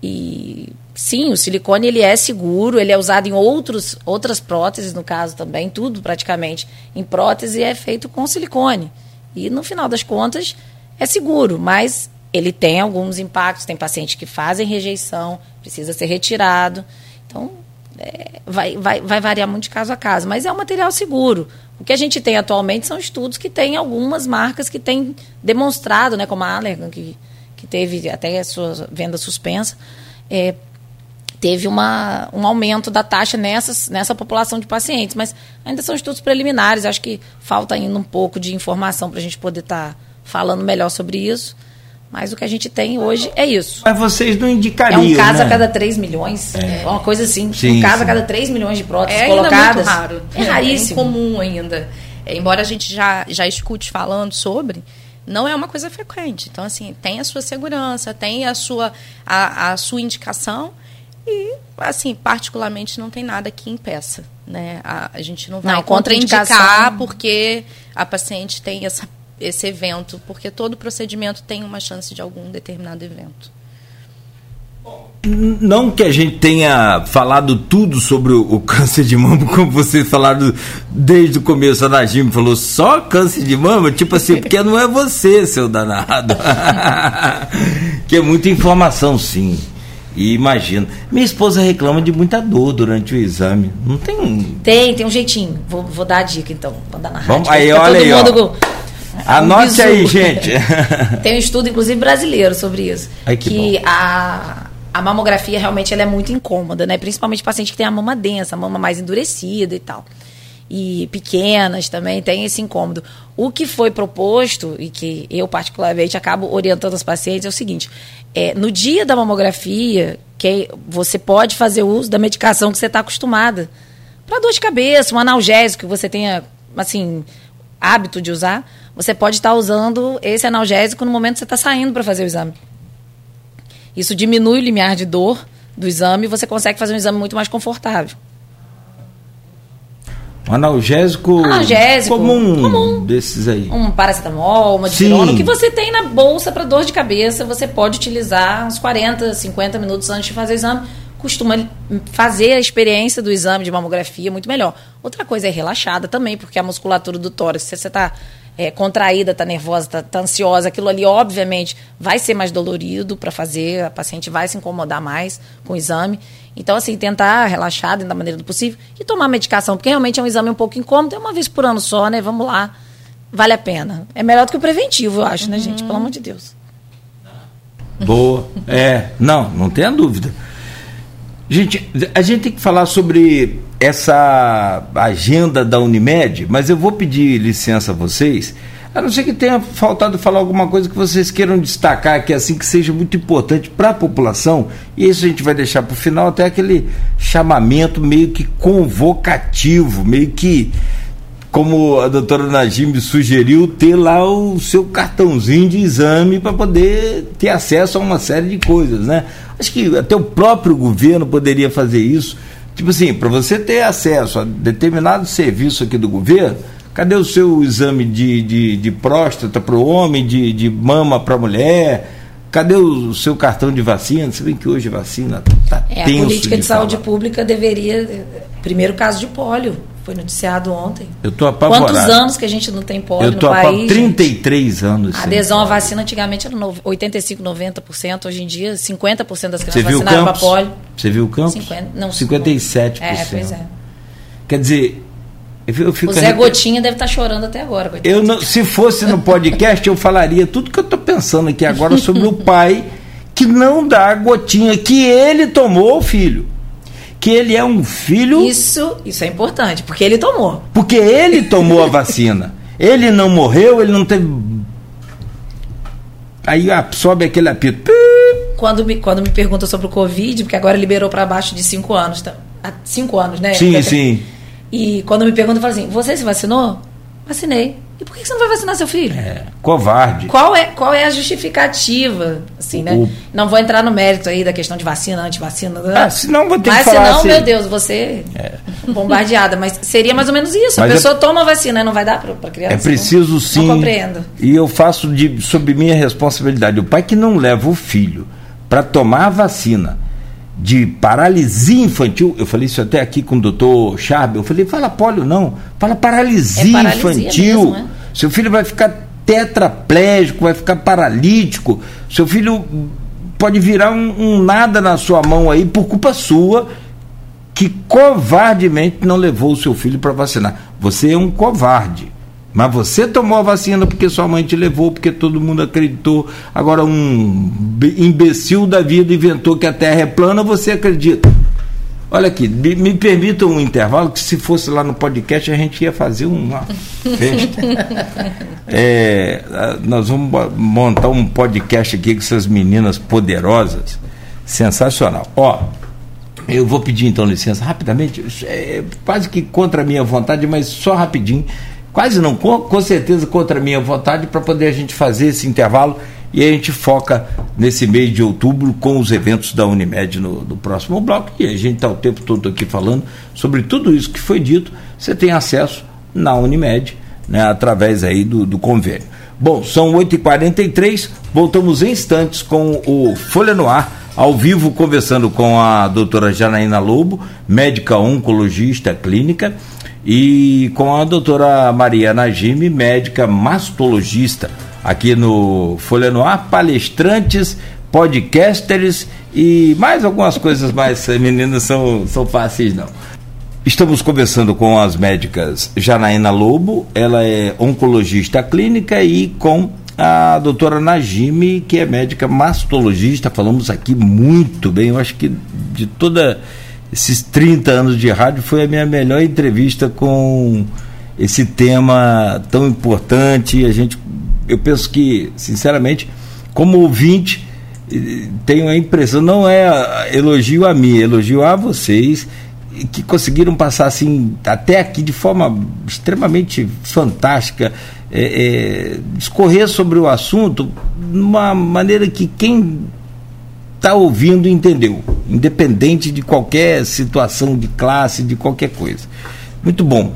E sim, o silicone ele é seguro, ele é usado em outros, outras próteses, no caso também, tudo praticamente em prótese é feito com silicone. E no final das contas é seguro, mas ele tem alguns impactos. Tem pacientes que fazem rejeição, precisa ser retirado. Então, é, vai, vai, vai variar muito de caso a caso, mas é um material seguro. O que a gente tem atualmente são estudos que têm algumas marcas que têm demonstrado, né, como a Allergan, que, que teve até a sua venda suspensa, é, teve uma, um aumento da taxa nessas, nessa população de pacientes, mas ainda são estudos preliminares, acho que falta ainda um pouco de informação para a gente poder estar tá falando melhor sobre isso. Mas o que a gente tem hoje é isso. Mas vocês não indicariam. É um caso né? a cada 3 milhões. É. é uma coisa assim. Sim, um caso sim. a cada 3 milhões de próteses é colocadas. É raro. É, é raríssimo. É incomum ainda. É, embora a gente já, já escute falando sobre, não é uma coisa frequente. Então, assim, tem a sua segurança, tem a sua, a, a sua indicação e, assim, particularmente não tem nada que impeça. Né? A, a gente não vai não, contraindicar porque a paciente tem essa esse evento, porque todo procedimento tem uma chance de algum determinado evento. Não que a gente tenha falado tudo sobre o, câncer de mama, como vocês falaram desde o começo, a Najim falou só câncer de mama, tipo assim, porque não é você, seu danado. que é muita informação, sim. E imagino. Minha esposa reclama de muita dor durante o exame. Não tem um. Tem, tem um jeitinho. Vou, vou dar a dica então. Vou dar na Vamos, rádio. Aí, olha aí, ó. Anote um aí, gente. Tem um estudo, inclusive, brasileiro sobre isso. Ai, que que a, a mamografia realmente ela é muito incômoda, né? Principalmente paciente que tem a mama densa, a mama mais endurecida e tal. E pequenas também tem esse incômodo. O que foi proposto, e que eu particularmente acabo orientando os pacientes, é o seguinte: é, no dia da mamografia, que você pode fazer uso da medicação que você está acostumada. Para dor de cabeça, um analgésico que você tenha, assim, hábito de usar você pode estar usando esse analgésico no momento que você está saindo para fazer o exame. Isso diminui o limiar de dor do exame e você consegue fazer um exame muito mais confortável. Um analgésico, analgésico comum, comum, desses aí. Um paracetamol, uma dipirona, o que você tem na bolsa para dor de cabeça, você pode utilizar uns 40, 50 minutos antes de fazer o exame. Costuma fazer a experiência do exame de mamografia muito melhor. Outra coisa é relaxada também, porque a musculatura do tórax, se você está é, contraída, está nervosa, está tá ansiosa, aquilo ali, obviamente, vai ser mais dolorido para fazer, a paciente vai se incomodar mais com o exame. Então, assim, tentar relaxar da maneira do possível e tomar medicação, porque realmente é um exame um pouco incômodo, é uma vez por ano só, né? Vamos lá. Vale a pena. É melhor do que o preventivo, eu acho, né, gente? Pelo amor de Deus. Boa. É, não, não tenha dúvida. Gente, a gente tem que falar sobre essa agenda da Unimed, mas eu vou pedir licença a vocês, a não ser que tenha faltado falar alguma coisa que vocês queiram destacar, que é assim que seja muito importante para a população, e isso a gente vai deixar para o final, até aquele chamamento meio que convocativo, meio que como a doutora Najim sugeriu, ter lá o seu cartãozinho de exame para poder ter acesso a uma série de coisas, né? Acho que até o próprio governo poderia fazer isso. Tipo assim, para você ter acesso a determinado serviço aqui do governo, cadê o seu exame de, de, de próstata para o homem, de, de mama para a mulher? Cadê o seu cartão de vacina? Você vê que hoje vacina está é, A política de, de saúde pública deveria. Primeiro caso de pólio foi noticiado ontem. Eu estou apavorado. Quantos anos que a gente não tem pólio no país? 33 gente? anos. A adesão à vacina antigamente era 85, 90%. Hoje em dia, 50% das crianças vacinaram para pólio. Você viu o campo? 50, não, 57%. É, pois é. Quer dizer, eu fico o Zé Gotinha deve estar tá chorando até agora. Eu não, se fosse no podcast, eu falaria tudo que eu estou pensando aqui agora sobre o pai que não dá a gotinha que ele tomou, filho que ele é um filho. Isso, isso é importante, porque ele tomou. Porque ele tomou a vacina. Ele não morreu, ele não teve. Aí sobe aquele apito. quando me, quando me perguntam sobre o Covid, porque agora liberou para baixo de 5 anos, tá? há 5 anos, né? Sim, sim. E quando me perguntam, eu falo assim: você se vacinou? Vacinei. E por que você não vai vacinar seu filho? É, covarde. Qual é, qual é a justificativa? Assim, né? O... Não vou entrar no mérito aí da questão de vacina, antivacina. Ah, senão vou ter mas que falar senão, assim... meu Deus, você é. bombardeada. Mas seria mais ou menos isso. Mas a pessoa é... toma vacina e não vai dar para criança. É preciso não, sim. Não compreendo. E eu faço de, sob minha responsabilidade. O pai que não leva o filho para tomar a vacina de paralisia infantil, eu falei isso até aqui com o doutor Charbel, eu falei, fala polio não, fala paralisia, é paralisia infantil. Mesmo, é? Seu filho vai ficar tetraplégico, vai ficar paralítico, seu filho pode virar um, um nada na sua mão aí por culpa sua, que covardemente não levou o seu filho para vacinar. Você é um covarde. Mas você tomou a vacina porque sua mãe te levou, porque todo mundo acreditou. Agora, um imbecil da vida inventou que a Terra é plana, você acredita. Olha aqui, me, me permita um intervalo, que se fosse lá no podcast a gente ia fazer uma festa. É, nós vamos montar um podcast aqui com essas meninas poderosas. Sensacional. Ó, eu vou pedir então licença rapidamente, é quase que contra a minha vontade, mas só rapidinho quase não, com, com certeza contra a minha vontade, para poder a gente fazer esse intervalo e a gente foca nesse mês de outubro com os eventos da Unimed no, no próximo bloco. E a gente está o tempo todo aqui falando sobre tudo isso que foi dito. Você tem acesso na Unimed, né, através aí do, do convênio. Bom, são 8h43, voltamos em instantes com o Folha no Ar, ao vivo, conversando com a doutora Janaína Lobo, médica oncologista clínica e com a doutora Maria Najime, médica mastologista, aqui no Folha no Ar, palestrantes, podcasters e mais algumas coisas mais, meninas, são, são fáceis não. Estamos conversando com as médicas Janaína Lobo, ela é oncologista clínica, e com a doutora Najime, que é médica mastologista. Falamos aqui muito bem, eu acho que de toda esses 30 anos de rádio foi a minha melhor entrevista com esse tema tão importante. A gente, eu penso que, sinceramente, como ouvinte, eh, tenho a impressão, não é elogio a mim, é elogio a vocês que conseguiram passar assim até aqui de forma extremamente fantástica, é, é, discorrer sobre o assunto de uma maneira que quem está ouvindo entendeu, independente de qualquer situação de classe, de qualquer coisa. Muito bom.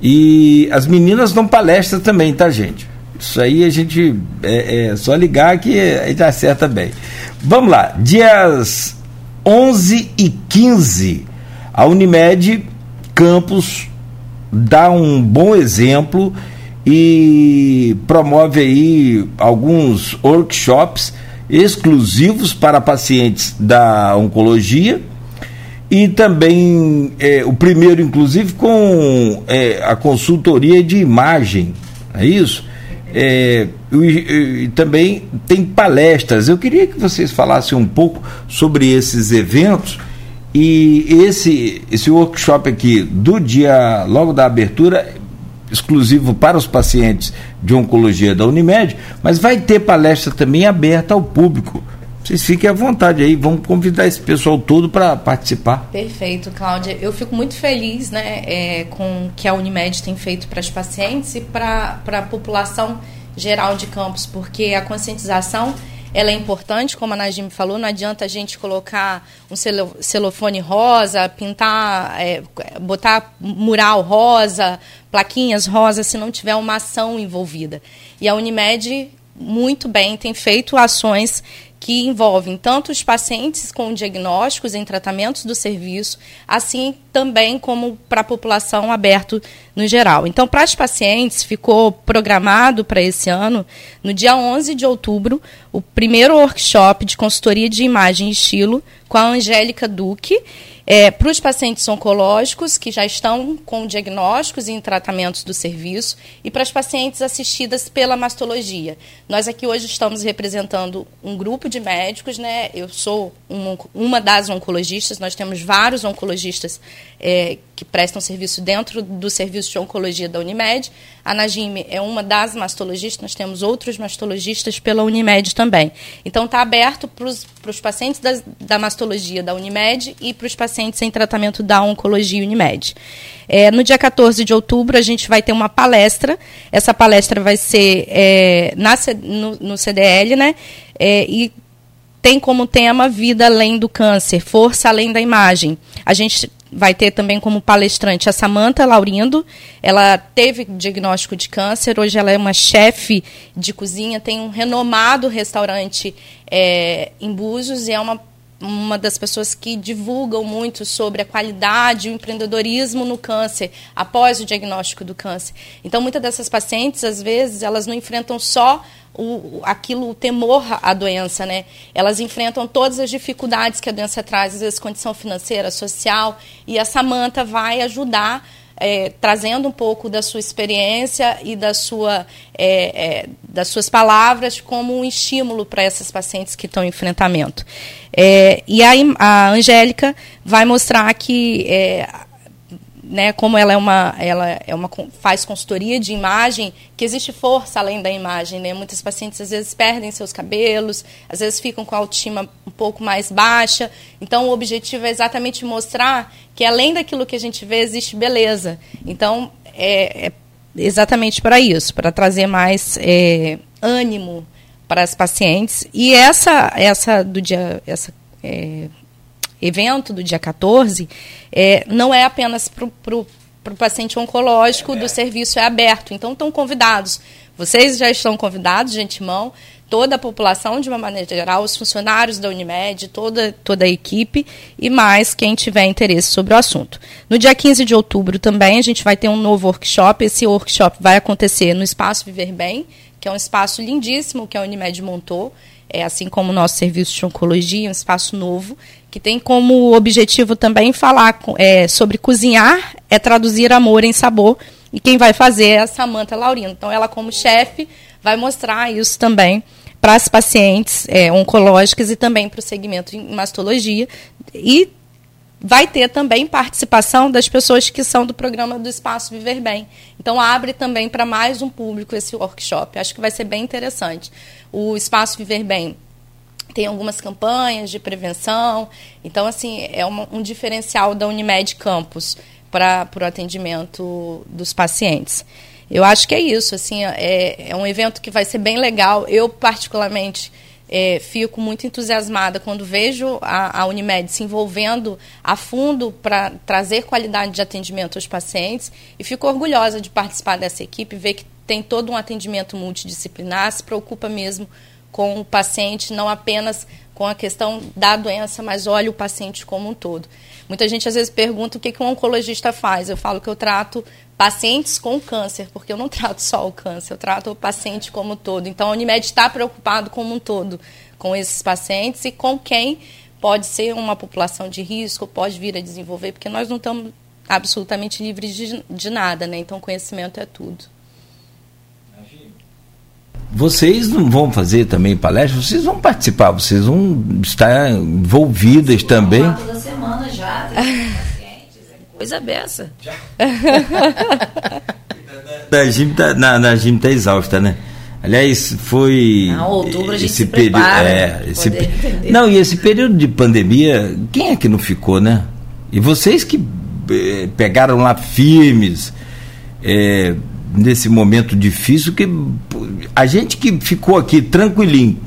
E as meninas dão palestra também, tá, gente? Isso aí a gente é, é só ligar que a gente acerta bem. Vamos lá, dias 11 e 15, a Unimed Campus dá um bom exemplo e promove aí alguns workshops exclusivos para pacientes da oncologia e também é, o primeiro, inclusive, com é, a consultoria de imagem, é isso? É, e, e, também tem palestras. Eu queria que vocês falassem um pouco sobre esses eventos e esse, esse workshop aqui do dia, logo da abertura, exclusivo para os pacientes de oncologia da Unimed, mas vai ter palestra também aberta ao público. Vocês fiquem à vontade aí, vamos convidar esse pessoal todo para participar. Perfeito, Cláudia. Eu fico muito feliz né, é, com o que a Unimed tem feito para os pacientes e para a população geral de campos, porque a conscientização ela é importante, como a Najim falou, não adianta a gente colocar um celofone rosa, pintar, é, botar mural rosa, plaquinhas rosa, se não tiver uma ação envolvida. E a Unimed, muito bem, tem feito ações que envolvem tanto os pacientes com diagnósticos em tratamentos do serviço, assim também como para a população aberto no geral. Então, para os pacientes, ficou programado para esse ano, no dia 11 de outubro, o primeiro workshop de consultoria de imagem e estilo com a Angélica Duque, é, para os pacientes oncológicos que já estão com diagnósticos e tratamentos do serviço e para as pacientes assistidas pela mastologia. Nós aqui hoje estamos representando um grupo de médicos, né? Eu sou um, uma das oncologistas, nós temos vários oncologistas é, que prestam serviço dentro do serviço de oncologia da Unimed, A Najime é uma das mastologistas, nós temos outros mastologistas pela Unimed também. Então está aberto para os pacientes das, da mastologia da Unimed e para os pacientes em tratamento da oncologia Unimed. É, no dia 14 de outubro, a gente vai ter uma palestra. Essa palestra vai ser é, na, no, no, CDL, né? É, e tem como tema Vida Além do Câncer, Força Além da Imagem. A gente vai ter também como palestrante a Samanta Laurindo. Ela teve diagnóstico de câncer, hoje ela é uma chefe de cozinha, tem um renomado restaurante é, em Búzios e é uma, uma das pessoas que divulgam muito sobre a qualidade e o empreendedorismo no câncer, após o diagnóstico do câncer. Então, muitas dessas pacientes, às vezes, elas não enfrentam só o, aquilo, o temor à doença, né? Elas enfrentam todas as dificuldades que a doença traz, às vezes condição financeira, social, e a Samanta vai ajudar é, trazendo um pouco da sua experiência e da sua, é, é, das suas palavras como um estímulo para essas pacientes que estão em enfrentamento. É, e a, a Angélica vai mostrar que é, né, como ela é uma, ela é uma faz consultoria de imagem, que existe força além da imagem, né? Muitas pacientes às vezes perdem seus cabelos, às vezes ficam com a autoestima um pouco mais baixa. Então o objetivo é exatamente mostrar que além daquilo que a gente vê existe beleza. Então é, é exatamente para isso, para trazer mais é, ânimo para as pacientes. E essa essa do dia essa é, evento do dia 14 é, não é apenas para o paciente oncológico do serviço, é aberto. Então, estão convidados. Vocês já estão convidados de antemão, toda a população, de uma maneira geral, os funcionários da Unimed, toda, toda a equipe e mais quem tiver interesse sobre o assunto. No dia 15 de outubro também a gente vai ter um novo workshop. Esse workshop vai acontecer no Espaço Viver Bem, que é um espaço lindíssimo que a Unimed montou é, assim como o nosso serviço de oncologia, um espaço novo, que tem como objetivo também falar é, sobre cozinhar, é traduzir amor em sabor, e quem vai fazer é a Samanta Laurino. Então, ela, como chefe, vai mostrar isso também para as pacientes é, oncológicas e também para o segmento em mastologia. E vai ter também participação das pessoas que são do programa do Espaço Viver Bem. Então, abre também para mais um público esse workshop. Acho que vai ser bem interessante. O Espaço Viver Bem tem algumas campanhas de prevenção. Então, assim, é uma, um diferencial da Unimed Campus para o atendimento dos pacientes. Eu acho que é isso. Assim, é, é um evento que vai ser bem legal. Eu, particularmente, é, fico muito entusiasmada quando vejo a, a, Unimed se envolvendo a fundo para trazer qualidade de atendimento aos pacientes e fico orgulhosa de participar dessa equipe, ver que tem todo um atendimento multidisciplinar, se preocupa mesmo com o paciente, não apenas com a questão da doença, mas olha o paciente como um todo. Muita gente às vezes pergunta o que, que um oncologista faz. Eu falo que eu trato pacientes com câncer, porque eu não trato só o câncer, eu trato o paciente como um todo. Então, a Unimed está preocupado como um todo com esses pacientes e com quem pode ser uma população de risco, pode vir a desenvolver, porque nós não estamos absolutamente livres de, de nada, né? Então, conhecimento é tudo. Vocês não vão fazer também palestras, vocês vão participar, vocês vão estar envolvidas também. Toda semana já. Coisa beça. a Jim tá, na, na Jim tá exausta, né? Aliás, foi. Não, outubro a gente esse período. É, esse, não, e esse período de pandemia, quem é que não ficou, né? E vocês que eh, pegaram lá firmes eh, nesse momento difícil, que a gente que ficou aqui tranquilinho,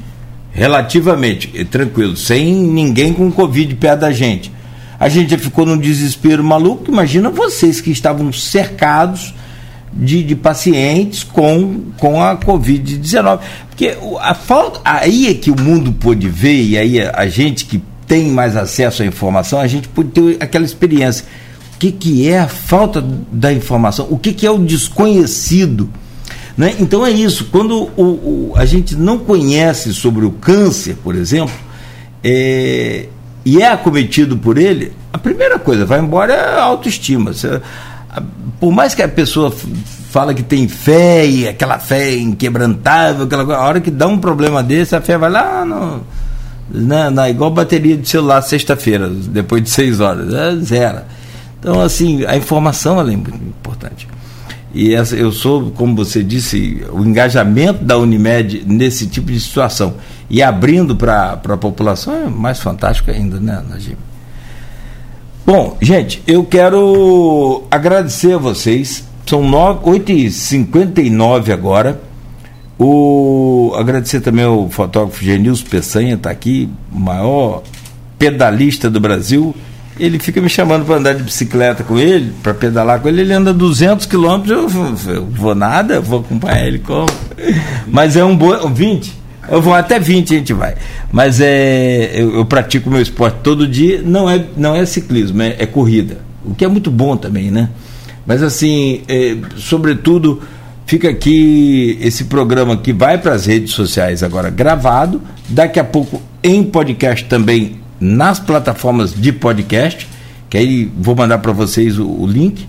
relativamente tranquilo, sem ninguém com Covid perto da gente a gente já ficou num desespero maluco. Imagina vocês que estavam cercados de, de pacientes com, com a Covid-19. Porque a falta, aí é que o mundo pôde ver, e aí a, a gente que tem mais acesso à informação, a gente pode ter aquela experiência. O que, que é a falta da informação? O que, que é o desconhecido? Né? Então é isso. Quando o, o, a gente não conhece sobre o câncer, por exemplo, é, e é acometido por ele, a primeira coisa, vai embora é a autoestima. Você, por mais que a pessoa fala que tem fé e aquela fé inquebrantável, aquela, a hora que dá um problema desse, a fé vai lá no, na, na igual bateria de celular sexta-feira, depois de seis horas, é zero. Então, assim, a informação é muito importante. E essa, eu sou, como você disse, o engajamento da Unimed nesse tipo de situação e abrindo para a população é mais fantástico ainda, né, Najim? Bom, gente, eu quero agradecer a vocês. São 8h59 agora. O, agradecer também ao fotógrafo Genilson Peçanha, está aqui, maior pedalista do Brasil ele fica me chamando para andar de bicicleta com ele, para pedalar com ele, ele anda 200 quilômetros, eu, eu, vou nada, vou acompanhar ele como. Mas é um bom. 20? Eu vou até 20 a gente vai. Mas é, eu, eu pratico meu esporte todo dia, não é, não é ciclismo, é, é corrida. O que é muito bom também, né? Mas assim, é, sobretudo, fica aqui esse programa que vai para as redes sociais agora gravado, daqui a pouco em podcast também nas plataformas de podcast, que aí vou mandar para vocês o, o link.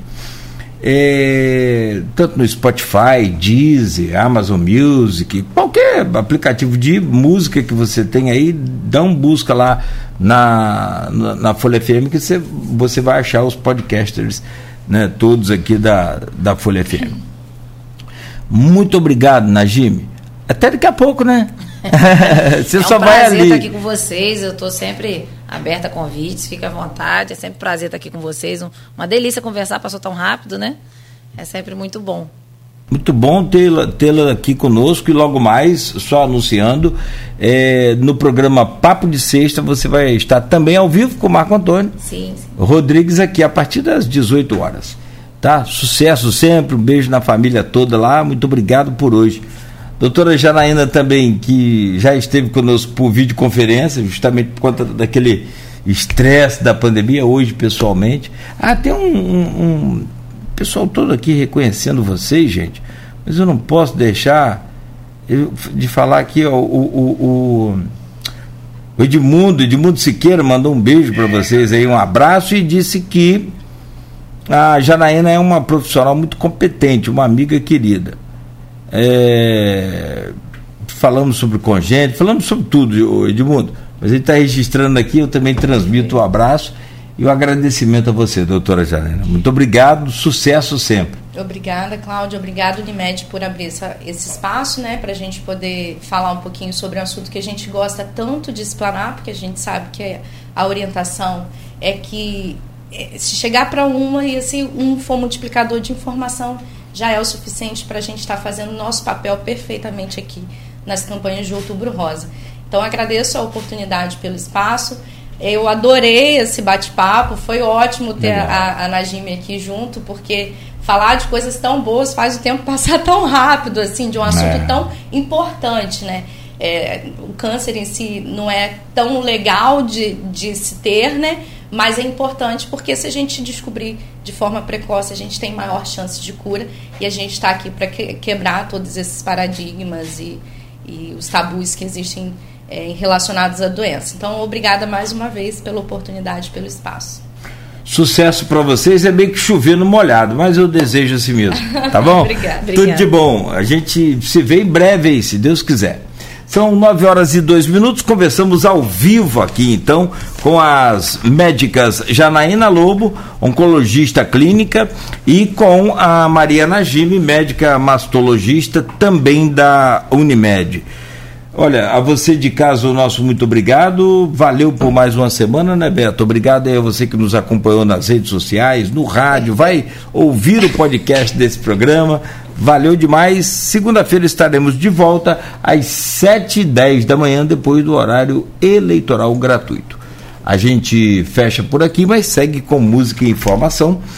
É, tanto no Spotify, Deezer, Amazon Music, qualquer aplicativo de música que você tem aí, dá um busca lá na, na, na Folha FM que você, você vai achar os podcasters, né, todos aqui da, da Folha FM. Muito obrigado, Najime. Até daqui a pouco, né? Você é um só vai ali. estar aqui com vocês. Eu estou sempre aberta a convites, fica à vontade. É sempre um prazer estar aqui com vocês. Uma delícia conversar, passou tão rápido, né? É sempre muito bom. Muito bom tê-la tê aqui conosco e logo mais, só anunciando, é, no programa Papo de Sexta você vai estar também ao vivo com o Marco Antônio sim, sim. Rodrigues aqui a partir das 18 horas. Tá? Sucesso sempre, um beijo na família toda lá, muito obrigado por hoje. Doutora Janaína também, que já esteve conosco por videoconferência, justamente por conta daquele estresse da pandemia, hoje pessoalmente. Ah, tem um, um, um, pessoal todo aqui reconhecendo vocês, gente, mas eu não posso deixar de falar aqui, ó, o, o, o, Edmundo, Edmundo Siqueira mandou um beijo para vocês aí, um abraço e disse que a Janaína é uma profissional muito competente, uma amiga querida é, falamos sobre congênito, falamos sobre tudo, Edmundo. Mas ele está registrando aqui, eu também transmito o um abraço e o um agradecimento a você, doutora Janena. Muito obrigado, sucesso sempre. Obrigada, Cláudia. Obrigado, Unimed, por abrir essa, esse espaço, né, para a gente poder falar um pouquinho sobre um assunto que a gente gosta tanto de explanar, porque a gente sabe que a orientação é que é, se chegar para uma e assim, um for multiplicador de informação, já é o suficiente para a gente estar tá fazendo o nosso papel perfeitamente aqui nas campanhas de Outubro Rosa. Então agradeço a oportunidade pelo espaço. Eu adorei esse bate-papo, foi ótimo ter a, a Najime aqui junto, porque falar de coisas tão boas faz o tempo passar tão rápido, assim, de um assunto é. tão importante, né? É, o câncer em si não é tão legal de, de se ter, né? Mas é importante porque se a gente descobrir de forma precoce, a gente tem maior chance de cura e a gente está aqui para que, quebrar todos esses paradigmas e, e os tabus que existem é, relacionados à doença. Então, obrigada mais uma vez pela oportunidade, pelo espaço. Sucesso para vocês, é bem que chover no molhado, mas eu desejo assim mesmo, tá bom? obrigada. Tudo de bom. A gente se vê em breve aí, se Deus quiser. São nove horas e dois minutos. Conversamos ao vivo aqui, então, com as médicas Janaína Lobo, oncologista clínica, e com a Maria Najime, médica mastologista, também da Unimed. Olha, a você de casa, o nosso muito obrigado. Valeu por mais uma semana, né, Beto? Obrigado aí a você que nos acompanhou nas redes sociais, no rádio, vai ouvir o podcast desse programa. Valeu demais. Segunda-feira estaremos de volta às 7h10 da manhã, depois do horário eleitoral gratuito. A gente fecha por aqui, mas segue com música e informação.